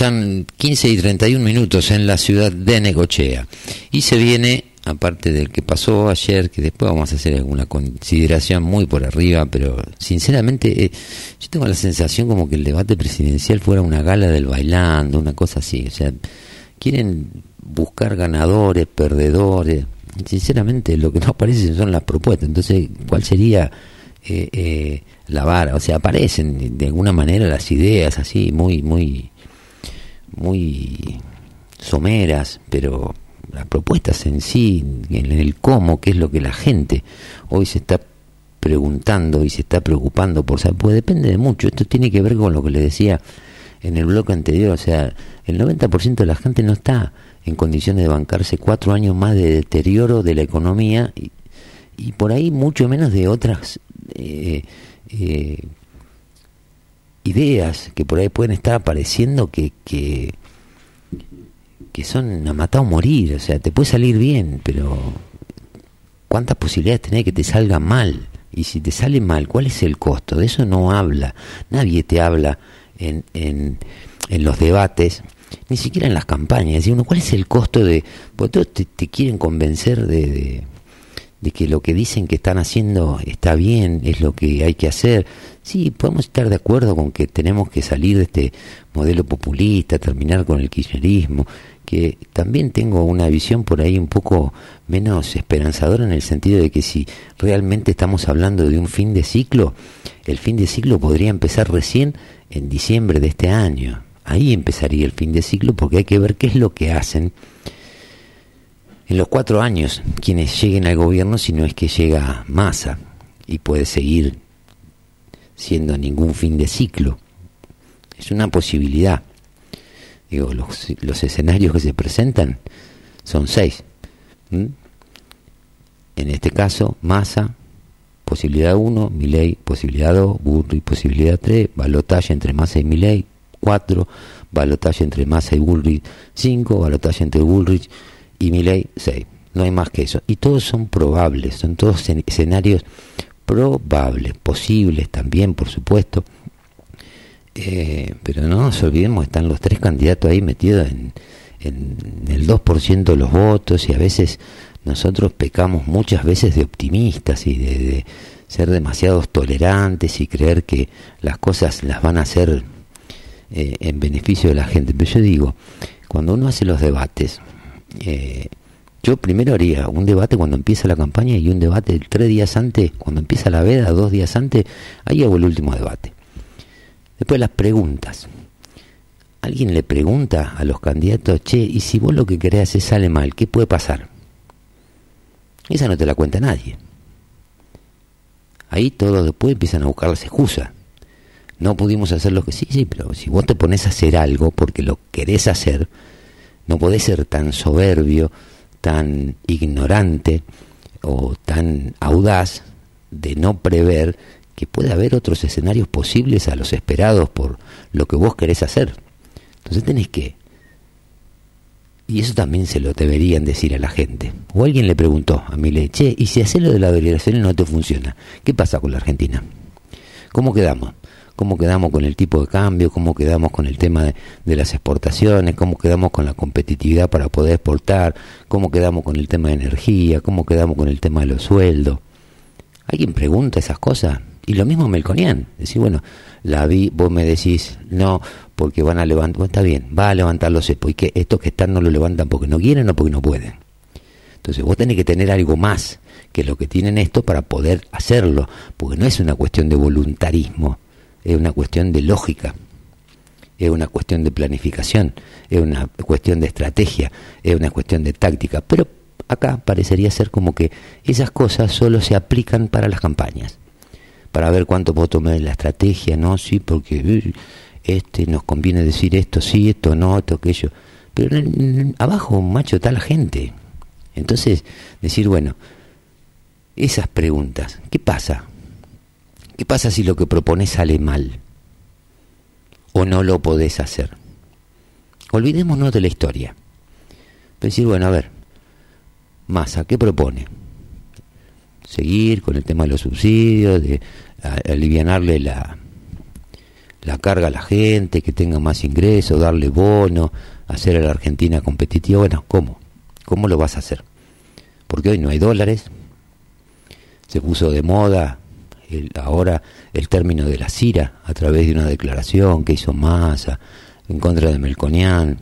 Ya 15 y 31 minutos en la ciudad de Negochea. Y se viene, aparte del que pasó ayer, que después vamos a hacer alguna consideración muy por arriba, pero sinceramente eh, yo tengo la sensación como que el debate presidencial fuera una gala del bailando, una cosa así. O sea, quieren buscar ganadores, perdedores. Sinceramente, lo que no aparece son las propuestas. Entonces, ¿cuál sería eh, eh, la vara? O sea, aparecen de alguna manera las ideas así, muy, muy muy someras, pero las propuestas en sí, en el cómo, qué es lo que la gente hoy se está preguntando y se está preocupando por saber, pues depende de mucho. Esto tiene que ver con lo que le decía en el bloque anterior, o sea, el 90% de la gente no está en condiciones de bancarse cuatro años más de deterioro de la economía y, y por ahí mucho menos de otras eh, eh, ideas que por ahí pueden estar apareciendo que, que, que son a matar o morir. O sea, te puede salir bien, pero ¿cuántas posibilidades tenés que te salga mal? Y si te sale mal, ¿cuál es el costo? De eso no habla. Nadie te habla en, en, en los debates, ni siquiera en las campañas. Y uno, ¿cuál es el costo de.? Porque todos te, quieren convencer de que lo que dicen que están haciendo está bien, es lo que hay que hacer. Sí, podemos estar de acuerdo con que tenemos que salir de este modelo populista, terminar con el kirchnerismo, que también tengo una visión por ahí un poco menos esperanzadora en el sentido de que si realmente estamos hablando de un fin de ciclo, el fin de ciclo podría empezar recién en diciembre de este año. Ahí empezaría el fin de ciclo porque hay que ver qué es lo que hacen en los cuatro años quienes lleguen al gobierno si no es que llega masa y puede seguir siendo ningún fin de ciclo. Es una posibilidad. Digo, los, los escenarios que se presentan son seis. en este caso, Massa, posibilidad 1, Milei, posibilidad 2, Burri, posibilidad 3, balotaje entre Massa y Milei, 4, balotaje entre Massa y Bullrich, 5, balotaje entre Bullrich y Milei, 6. No hay más que eso. Y todos son probables, son todos escenarios probables, posibles también, por supuesto. Eh, pero no nos olvidemos, están los tres candidatos ahí metidos en, en el 2% de los votos y a veces nosotros pecamos muchas veces de optimistas y de, ser demasiados tolerantes y creer que las cosas las van a hacer eh, en beneficio de la gente. Pero yo digo, cuando uno hace los debates, eh, yo primero haría un debate cuando empieza la campaña y un debate tres días antes, cuando empieza la veda, dos días antes, ahí hago el último debate. Después las preguntas. Alguien le pregunta a los candidatos, che, y si vos lo que querés hacer sale mal, ¿qué puede pasar? Esa no te la cuenta nadie. Ahí todos después empiezan a buscar las excusas. No pudimos hacer lo que sí, sí, pero si vos te pones a hacer algo porque lo querés hacer, no podés ser tan soberbio, tan ignorante o tan audaz de no prever que puede haber otros escenarios posibles a los esperados por lo que vos querés hacer. Entonces tenés que y eso también se lo deberían decir a la gente. O alguien le preguntó a mi che, ¿y si hacer lo de la delegación no te funciona? ¿Qué pasa con la Argentina? ¿Cómo quedamos? ¿Cómo quedamos con el tipo de cambio? ¿Cómo quedamos con el tema de, las exportaciones? ¿Cómo quedamos con la competitividad para poder exportar? ¿Cómo quedamos con el tema de energía? ¿Cómo quedamos con el tema de los sueldos? ¿Alguien pregunta esas cosas? Y lo mismo Melconian. Decir, bueno, la vi, vos me decís, no, porque van a levantar, está bien, va a levantar los cepos y que estos que están no lo levantan porque no quieren o porque no pueden. Entonces vos tenés que tener algo más que lo que tienen esto para poder hacerlo, porque no es una cuestión de voluntarismo, es una cuestión de lógica, es una cuestión de planificación, es una cuestión de estrategia, es una cuestión de táctica, pero acá parecería ser como que esas cosas solo se aplican para las campañas, para ver cuánto puedo tomar la estrategia, ¿no? Sí, porque este nos conviene decir esto sí, esto no, esto aquello. Pero abajo, macho, está la gente. Entonces, decir, bueno, esas preguntas, ¿qué pasa? ¿Qué pasa si lo que propones sale mal? ¿O no lo podés hacer? Olvidémonos de la historia. Decir, bueno, a ver, Massa, ¿qué propone? Seguir con el tema de los subsidios, de alivianarle la, la carga a la gente, que tenga más ingresos, darle bono, hacer a la Argentina competitiva. Bueno, ¿cómo? ¿Cómo lo vas a hacer? Porque hoy no hay dólares, se puso de moda el, ahora el término de la CIRA a través de una declaración que hizo Massa en contra de Melconian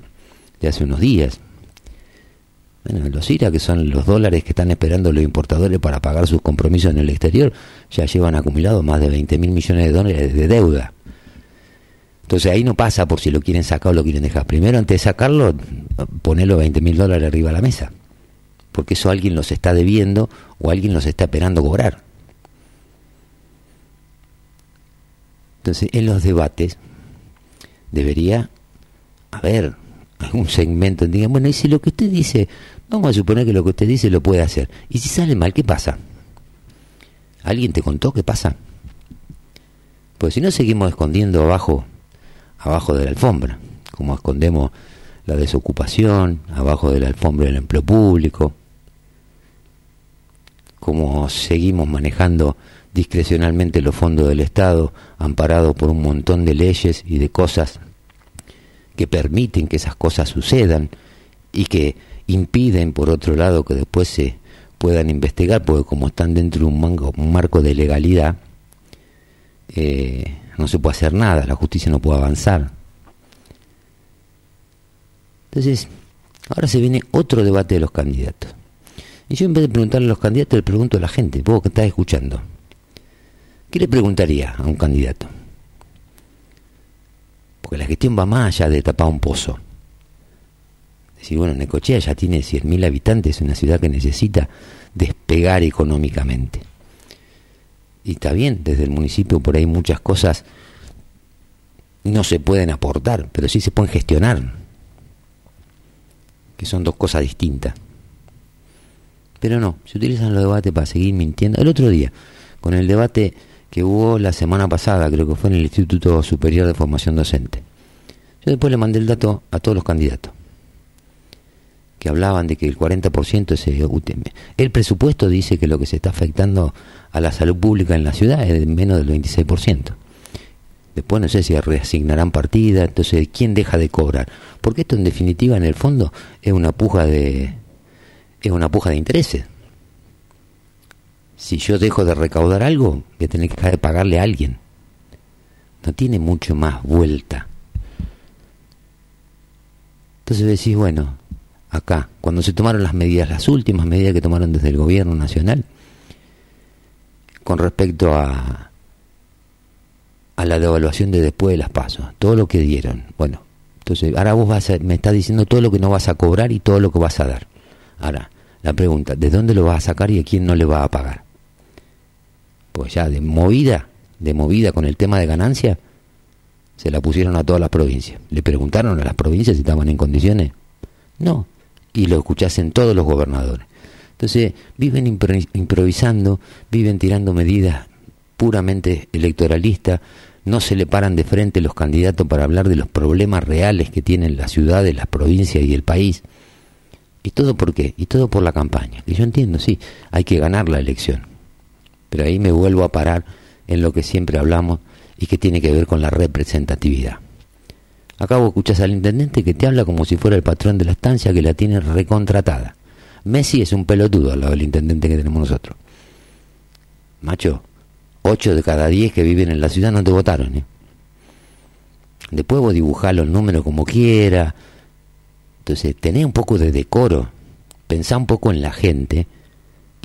de hace unos días. Bueno, los CIRA, que son los dólares que están esperando los importadores para pagar sus compromisos en el exterior, ya llevan acumulado más de 20 mil millones de dólares de deuda. Entonces ahí no pasa por si lo quieren sacar o lo quieren dejar. Primero, antes de sacarlo, ponerlo 20 mil dólares arriba de la mesa. Porque eso alguien los está debiendo o alguien los está esperando cobrar. Entonces, en los debates debería haber algún segmento en digan, bueno, y si lo que usted dice, vamos a suponer que lo que usted dice lo puede hacer. Y si sale mal, ¿qué pasa? ¿Alguien te contó qué pasa? Pues si no seguimos escondiendo abajo abajo de la alfombra, como escondemos la desocupación, abajo de la alfombra del empleo público, como seguimos manejando discrecionalmente los fondos del Estado, amparados por un montón de leyes y de cosas que permiten que esas cosas sucedan y que impiden, por otro lado, que después se puedan investigar, porque como están dentro de un, un marco de legalidad, eh, no se puede hacer nada, la justicia no puede avanzar. Entonces, ahora se viene otro debate de los candidatos. Y yo en vez de preguntarle a los candidatos, le pregunto a la gente, vos que estás escuchando, ¿qué le preguntaría a un candidato? Porque la gestión va más allá de tapar un pozo. Decir, bueno, Necochea ya tiene 100.000 habitantes, es una ciudad que necesita despegar económicamente y está bien, desde el municipio por ahí muchas cosas no se pueden aportar, pero sí se pueden gestionar, que son dos cosas distintas. Pero no, se utilizan los debates para seguir mintiendo. El otro día, con el debate que hubo la semana pasada, creo que fue en el Instituto Superior de Formación Docente. Yo después le mandé el dato a todos los candidatos que hablaban de que el 40% es UTM. El presupuesto dice que lo que se está afectando a la salud pública en la ciudad es menos del 26%. Después no sé si reasignarán partida, entonces ¿quién deja de cobrar? Porque esto en definitiva en el fondo es una puja de es una puja de intereses. Si yo dejo de recaudar algo, voy a tener que dejar de pagarle a alguien. No tiene mucho más vuelta. Entonces decís, bueno, acá, cuando se tomaron las medidas, las últimas medidas que tomaron desde el gobierno nacional, con respecto a, a la devaluación de después de las pasos, todo lo que dieron. Bueno, entonces ahora vos vas me estás diciendo todo lo que no vas a cobrar y todo lo que vas a dar. Ahora, la pregunta, ¿de dónde lo vas a sacar y a quién no le va a pagar? Pues ya de movida, de movida con el tema de ganancia, se la pusieron a todas las provincias. Le preguntaron a las provincias si estaban en condiciones. No, y lo escuchasen todos los gobernadores. Entonces, viven improvisando, viven tirando medidas puramente electoralistas, no se le paran de frente los candidatos para hablar de los problemas reales que tienen las ciudades, las provincias y el país. ¿Y todo por qué? Y todo por la campaña. Que yo entiendo, sí, hay que ganar la elección. Pero ahí me vuelvo a parar en lo que siempre hablamos y que tiene que ver con la representatividad. Acabo escuchas al intendente que te habla como si fuera el patrón de la estancia que la tiene recontratada. Messi es un pelotudo al lado del intendente que tenemos nosotros. Macho, ocho de cada diez que viven en la ciudad no te votaron. ¿eh? Después vos dibujás los números como quiera. Entonces, tenés un poco de decoro. Pensá un poco en la gente.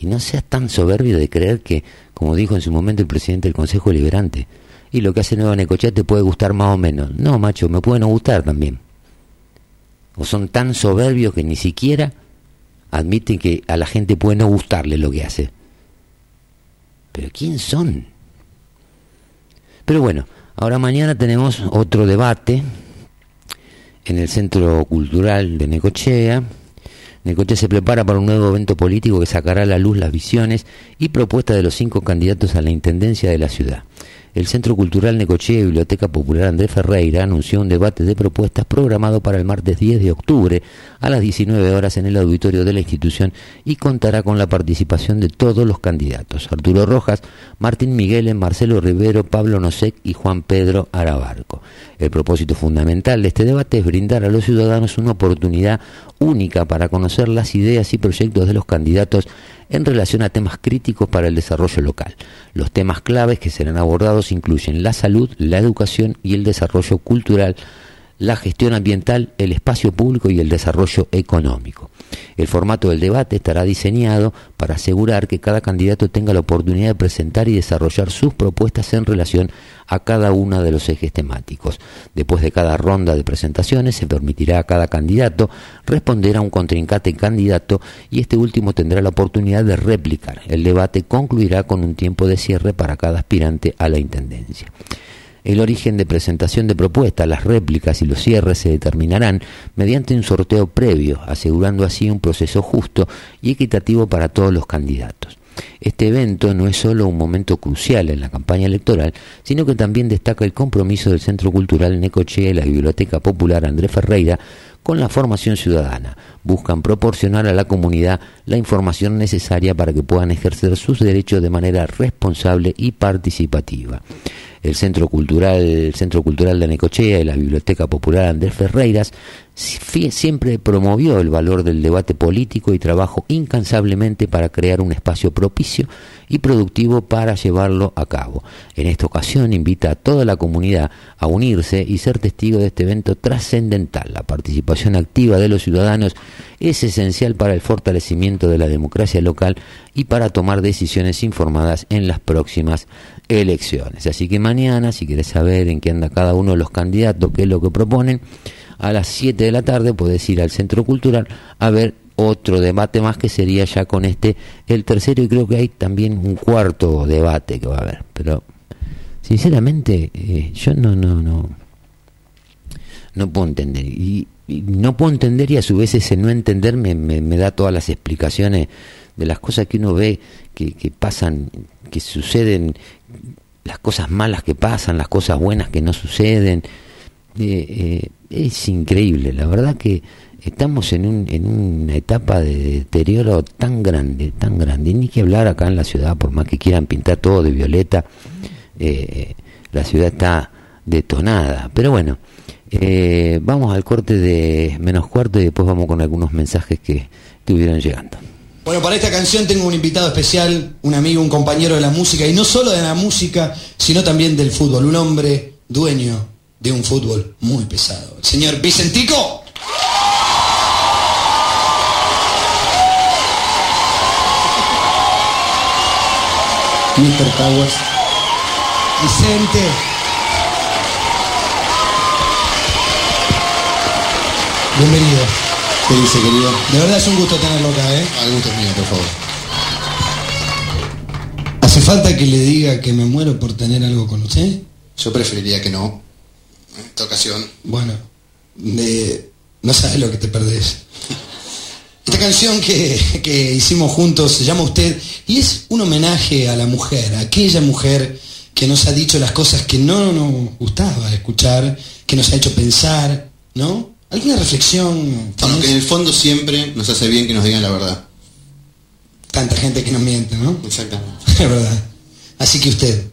Y no seas tan soberbio de creer que, como dijo en su momento el presidente del Consejo Liberante, y lo que hace Nueva Necochea te puede gustar más o menos. No, macho, me puede no gustar también. O son tan soberbios que ni siquiera admiten que a la gente puede no gustarle lo que hace. Pero ¿quién son? Pero bueno, ahora mañana tenemos otro debate en el Centro Cultural de Necochea. Necochea se prepara para un nuevo evento político que sacará a la luz las visiones y propuestas de los cinco candidatos a la Intendencia de la ciudad el Centro Cultural Necochea y Biblioteca Popular Andrés Ferreira anunció un debate de propuestas programado para el martes 10 de octubre a las 19 horas en el auditorio de la institución y contará con la participación de todos los candidatos, Arturo Rojas, Martín Miguel, Marcelo Rivero, Pablo Nosek y Juan Pedro Arabarco. El propósito fundamental de este debate es brindar a los ciudadanos una oportunidad única para conocer las ideas y proyectos de los candidatos en relación a temas críticos para el desarrollo local. Los temas claves que serán abordados incluyen la salud, la educación y el desarrollo cultural, la gestión ambiental, el espacio público y el desarrollo económico. El formato del debate estará diseñado para asegurar que cada candidato tenga la oportunidad de presentar y desarrollar sus propuestas en relación a cada uno de los ejes temáticos. Después de cada ronda de presentaciones se permitirá a cada candidato responder a un contrincante candidato y este último tendrá la oportunidad de replicar. El debate concluirá con un tiempo de cierre para cada aspirante a la intendencia. El origen de presentación de propuestas, las réplicas y los cierres se determinarán mediante un sorteo previo, asegurando así un proceso justo y equitativo para todos los candidatos. Este evento no es solo un momento crucial en la campaña electoral, sino que también destaca el compromiso del Centro Cultural Necochea y la Biblioteca Popular Andrés Ferreira con la formación ciudadana. Buscan proporcionar a la comunidad la información necesaria para que puedan ejercer sus derechos de manera responsable y participativa el Centro Cultural, el Centro Cultural de Necochea y la Biblioteca Popular Andrés Ferreiras siempre promovió el valor del debate político y trabajó incansablemente para crear un espacio propicio y productivo para llevarlo a cabo. En esta ocasión invita a toda la comunidad a unirse y ser testigo de este evento trascendental. La participación activa de los ciudadanos es esencial para el fortalecimiento de la democracia local y para tomar decisiones informadas en las próximas elecciones. Así que mañana, si quieres saber en qué anda cada uno de los candidatos, qué es lo que proponen, a las 7 de la tarde puedes ir al Centro Cultural a ver otro debate más que sería ya con este el tercero y creo que hay también un cuarto debate que va a haber pero sinceramente eh, yo no no no no puedo entender y, no puedo entender y a su vez ese no entender me, me, da todas las explicaciones de las cosas que uno ve que, que pasan, que suceden, las cosas malas que pasan, las cosas buenas que no suceden. Eh, eh, es increíble, la verdad que estamos en, un, en una etapa de deterioro tan grande, tan grande. Ni que hablar acá en la ciudad, por más que quieran pintar todo de violeta, eh, la ciudad está detonada. Pero bueno, vamos al corte de menos cuarto y después vamos con algunos mensajes que estuvieron llegando. Bueno, para esta canción tengo un invitado especial, un amigo, un compañero de la música, y no solo de la música, sino también del fútbol, un hombre dueño de un fútbol muy pesado. El señor Vicentico. Mr. Towers. Vicente. Bienvenido. ¿Qué dice, querido? De verdad es un gusto tenerlo acá, ¿eh? Al gusto es mío, por favor. ¿Hace falta que le diga que me muero por tener algo con usted? Yo preferiría que no. En esta ocasión. Bueno, no sabes lo que te perdés. Esta canción que, que, hicimos juntos se llama Usted y es un homenaje a la mujer, a aquella mujer que nos ha dicho las cosas que no nos gustaba escuchar, que nos ha hecho pensar, ¿no? ¿Alguna reflexión? Bueno, que en el fondo siempre nos hace bien que nos digan la verdad. Tanta gente que nos miente, ¿no? Exactamente. Es verdad. Así que usted.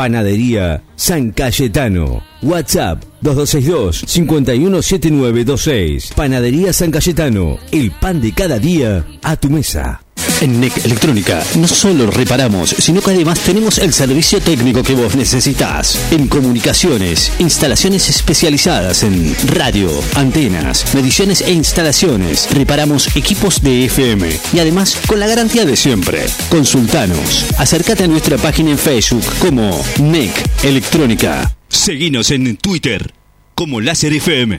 Panadería San Cayetano. WhatsApp 2262-517926. Panadería San Cayetano. El pan de cada día a tu mesa. En NEC Electrónica no solo reparamos, sino que además tenemos el servicio técnico que vos necesitas. En comunicaciones, instalaciones especializadas en radio, antenas, mediciones e instalaciones. Reparamos equipos de FM y además con la garantía de siempre. Consultanos. Acércate a nuestra página en Facebook como NEC Electrónica. Seguinos en Twitter como Láser FM.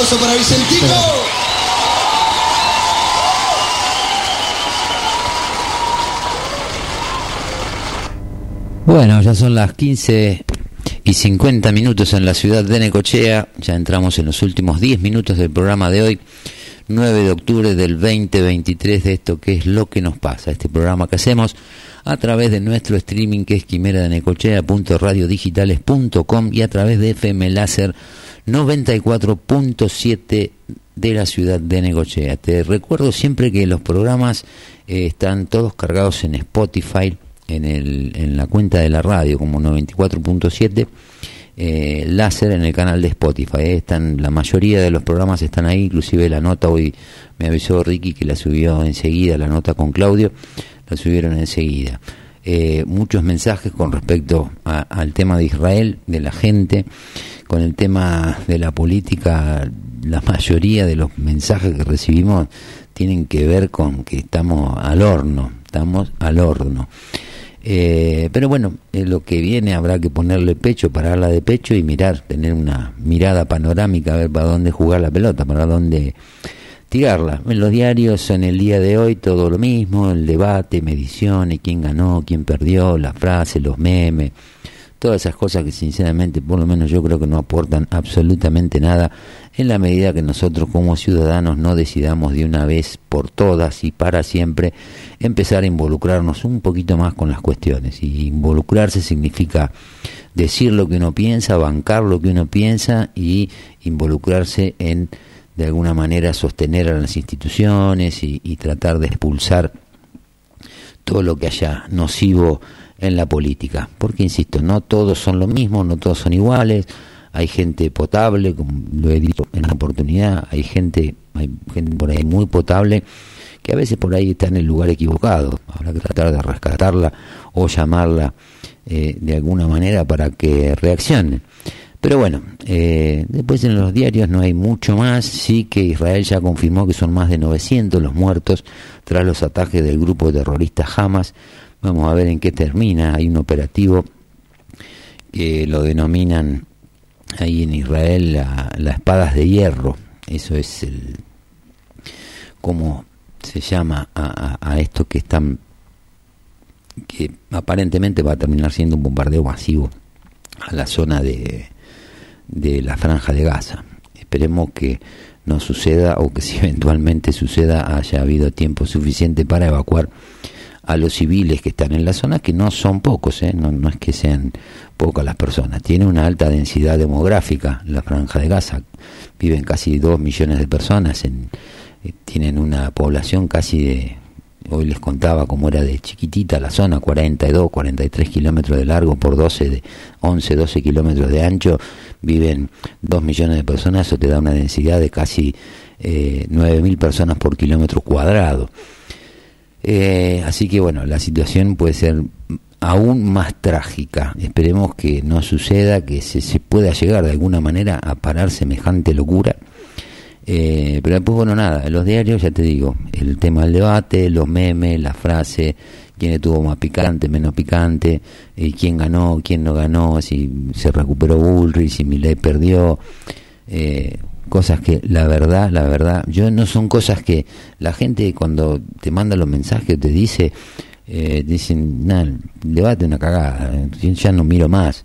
Aplausos para Vicentico. Bueno, ya son las 15 y 50 minutos en la ciudad de Necochea. Ya entramos en los últimos 10 minutos del programa de hoy, 9 de octubre del 2023, de esto que es lo que nos pasa. Este programa que hacemos a través de nuestro streaming que es quimera de necochea.radiodigitales.com y a través de FM Láser 94.7 de la ciudad de Necochea. Te recuerdo siempre que los programas eh, están todos cargados en Spotify, en, el, en la cuenta de la radio como 94.7. Eh, láser en el canal de Spotify. Están, la mayoría de los programas están ahí, inclusive la nota hoy me avisó Ricky que la subió enseguida, la nota con Claudio, la subieron enseguida. Eh, muchos mensajes con respecto a- al tema de Israel, de la gente, con el tema de la política, la mayoría de los mensajes que recibimos tienen que ver con que estamos al horno, estamos al horno. Eh, pero bueno, eh, lo que viene habrá que ponerle pecho, pararla de pecho y mirar, tener una mirada panorámica, a ver para dónde jugar la pelota, para dónde tirarla. En los diarios, en el día de hoy, todo lo mismo, el debate, mediciones, quién ganó, quién perdió, la frase, los memes, todas esas cosas que sinceramente, por lo menos yo creo que no aportan absolutamente nada en la medida que nosotros como ciudadanos no decidamos de una vez por todas y para siempre empezar a involucrarnos un poquito más con las cuestiones. Y involucrarse significa decir lo que uno piensa, bancar lo que uno piensa y involucrarse en de alguna manera sostener a las instituciones y, tratar de expulsar todo lo que haya nocivo en la política. Porque, insisto, no todos son lo mismo, no todos son iguales, hay gente potable, como lo he dicho en la oportunidad, hay gente, hay gente por ahí muy potable que a veces por ahí está en el lugar equivocado. Habrá que tratar de rescatarla o llamarla eh, de alguna manera para que reaccione. Pero bueno, eh, después en los diarios no hay mucho más. Sí que Israel ya confirmó que son más de 900 los muertos tras los ataques del grupo terrorista Hamas. Vamos a ver en qué termina. Hay un operativo que lo denominan ahí en Israel la, la espadas de hierro. Eso es el cómo se llama a esto que están que aparentemente va a terminar siendo un bombardeo masivo a la zona de, de la franja de Gaza. Esperemos que no suceda o que si eventualmente suceda haya habido tiempo suficiente para evacuar a los civiles que están en la zona, que no son pocos, ¿eh? no, no es que sean pocas las personas. Tiene una alta densidad demográfica la franja de Gaza. Viven casi dos millones de personas, en, eh, tienen una población casi de, hoy les contaba cómo era de chiquitita la zona, 42, 43 kilómetros de largo por 12, de 11, 12 kilómetros de ancho, viven 2 millones de personas, eso te da una densidad de casi eh, 9.000 personas por kilómetro cuadrado. Eh, así que bueno, la situación puede ser aún más trágica. Esperemos que no suceda, que se, se pueda llegar de alguna manera a parar semejante locura. Eh, pero después, bueno, nada, los diarios ya te digo, el tema del debate, los memes, la frase, quién estuvo más picante, menos picante, eh, quién ganó, quién no ganó, si se recuperó Bullrich, si Milei perdió, eh, cosas que la verdad, la verdad, yo no son cosas que la gente cuando te manda los mensajes te dice, eh, dicen, nada, debate una cagada, eh, ya no miro más.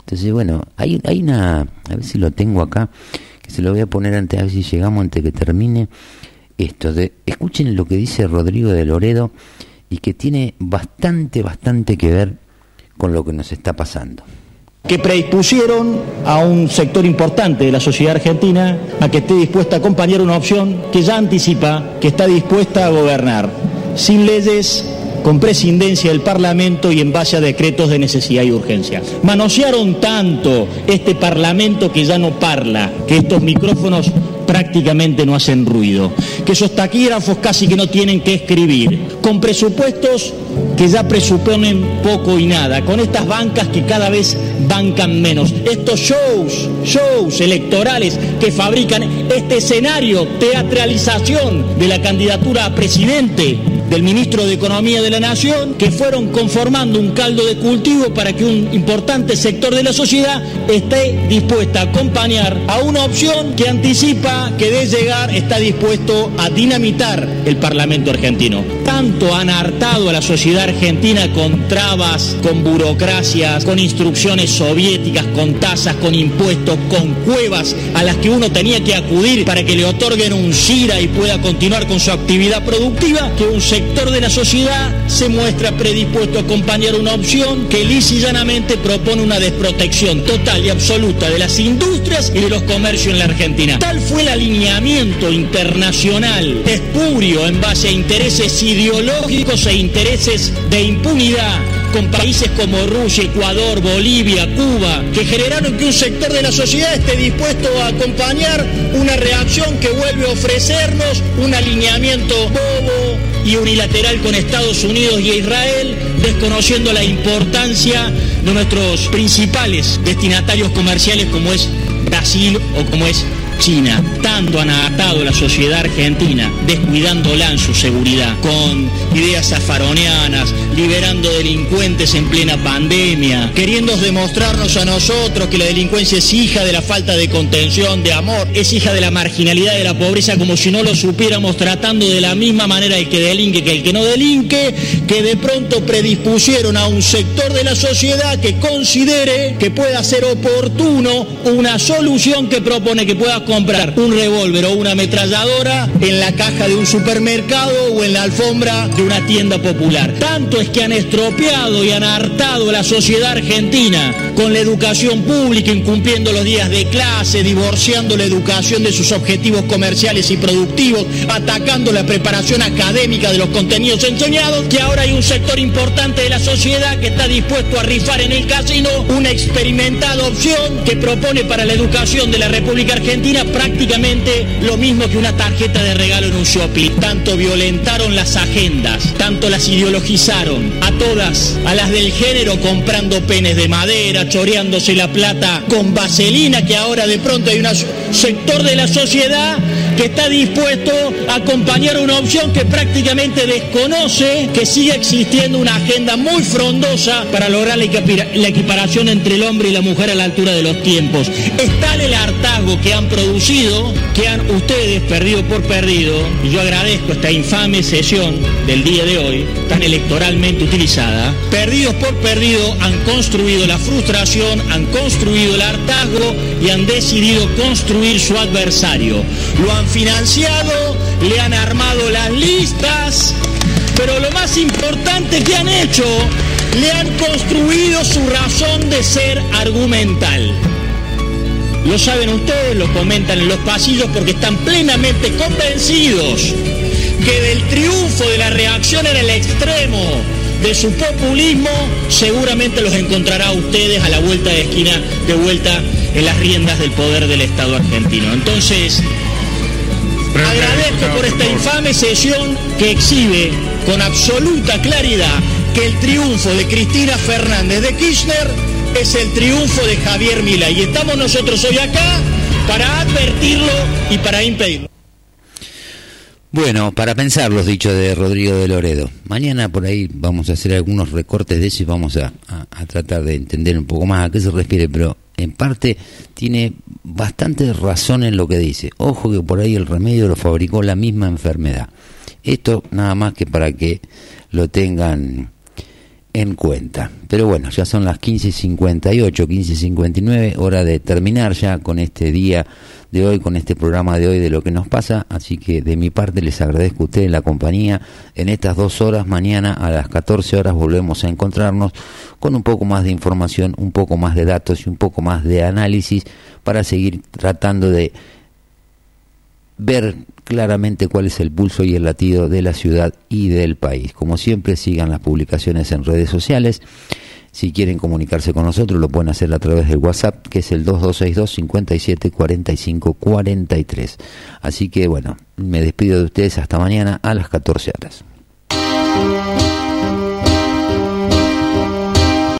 Entonces, bueno, hay, hay una, a ver si lo tengo acá, que se lo voy a poner antes, a ver si llegamos antes que termine esto. De, escuchen lo que dice Rodrigo de Loredo y que tiene bastante, bastante que ver con lo que nos está pasando que predispusieron a un sector importante de la sociedad argentina a que esté dispuesta a acompañar una opción que ya anticipa que está dispuesta a gobernar, sin leyes, con prescindencia del Parlamento y en base a decretos de necesidad y urgencia. Manosearon tanto este Parlamento que ya no parla, que estos micrófonos prácticamente no hacen ruido, que esos taquígrafos casi que no tienen que escribir, con presupuestos que ya presuponen poco y nada, con estas bancas que cada vez bancan menos, estos shows, shows electorales que fabrican este escenario, teatralización de la candidatura a presidente del ministro de Economía de la Nación, que fueron conformando un caldo de cultivo para que un importante sector de la sociedad esté dispuesta a acompañar a una opción que anticipa que de llegar está dispuesto a dinamitar el Parlamento argentino. Tanto han hartado a la sociedad argentina con trabas, con burocracias, con instrucciones soviéticas, con tasas, con impuestos, con cuevas a las que uno tenía que acudir para que le otorguen un SIRA y pueda continuar con su actividad productiva, que un sector de la sociedad se muestra predispuesto a acompañar una opción que lisa propone una desprotección total y absoluta de las industrias y de los comercios en la Argentina. Tal fue alineamiento internacional. Espurio en base a intereses ideológicos e intereses de impunidad con países como Rusia, Ecuador, Bolivia, Cuba, que generaron que un sector de la sociedad esté dispuesto a acompañar una reacción que vuelve a ofrecernos un alineamiento bobo y unilateral con Estados Unidos y Israel, desconociendo la importancia de nuestros principales destinatarios comerciales como es Brasil o como es China. Tanto han atado la sociedad argentina, descuidándola en su seguridad, con ideas zafaronianas, liberando delincuentes en plena pandemia, queriendo demostrarnos a nosotros que la delincuencia es hija de la falta de contención, de amor, es hija de la marginalidad, de la pobreza, como si no lo supiéramos tratando de la misma manera el que delinque que el que no delinque, que de pronto predispusieron a un sector de la sociedad que considere que pueda ser oportuno una solución que propone que pueda comprar un revólver o una ametralladora en la caja de un supermercado o en la alfombra de una tienda popular. Tanto es que han estropeado y han hartado a la sociedad argentina con la educación pública, incumpliendo los días de clase, divorciando la educación de sus objetivos comerciales y productivos, atacando la preparación académica de los contenidos enseñados, que ahora hay un sector importante de la sociedad que está dispuesto a rifar en el casino una experimentada opción que propone para la educación de la República Argentina prácticamente lo mismo que una tarjeta de regalo en un shopping. Tanto violentaron las agendas, tanto las ideologizaron, a todas, a las del género comprando penes de madera, choreándose la plata con vaselina, que ahora de pronto hay un sector de la sociedad que está dispuesto a acompañar una opción que prácticamente desconoce que sigue existiendo una agenda muy frondosa para lograr la equiparación entre el hombre y la mujer a la altura de los tiempos. Es tal el hartazgo que han producido, que han ustedes perdido por perdido, y yo agradezco esta infame sesión del día de hoy, tan electoralmente utilizada, perdidos por perdido han construido la frustración, han construido el hartazgo y han decidido construir su adversario. Lo han financiado, le han armado las listas, pero lo más importante que han hecho, le han construido su razón de ser argumental. Lo saben ustedes, lo comentan en los pasillos porque están plenamente convencidos que del triunfo de la reacción en el extremo de su populismo, seguramente los encontrará ustedes a la vuelta de esquina, de vuelta en las riendas del poder del Estado argentino. Entonces, agradezco por esta infame sesión que exhibe con absoluta claridad que el triunfo de Cristina Fernández de Kirchner es el triunfo de Javier Mila y estamos nosotros hoy acá para advertirlo y para impedirlo. Bueno, para pensar los dichos de Rodrigo de Loredo. Mañana por ahí vamos a hacer algunos recortes de eso y vamos a, tratar de entender un poco más a qué se refiere, pero en parte tiene bastante razón en lo que dice. Ojo que por ahí el remedio lo fabricó la misma enfermedad. Esto nada más que para que lo tengan en cuenta. Pero bueno, ya son las 15.58, 15.59, hora de terminar ya con este día de hoy, con este programa de hoy de lo que nos pasa. Así que de mi parte les agradezco a ustedes la compañía. En estas dos horas, mañana a las 14 horas volvemos a encontrarnos con un poco más de información, un poco más de datos y un poco más de análisis para seguir tratando de ver claramente cuál es el pulso y el latido de la ciudad y del país. Como siempre, sigan las publicaciones en redes sociales. Si quieren comunicarse con nosotros, lo pueden hacer a través del WhatsApp, que es el 2262 57 45 43. Así que bueno, me despido de ustedes hasta mañana a las 14 horas.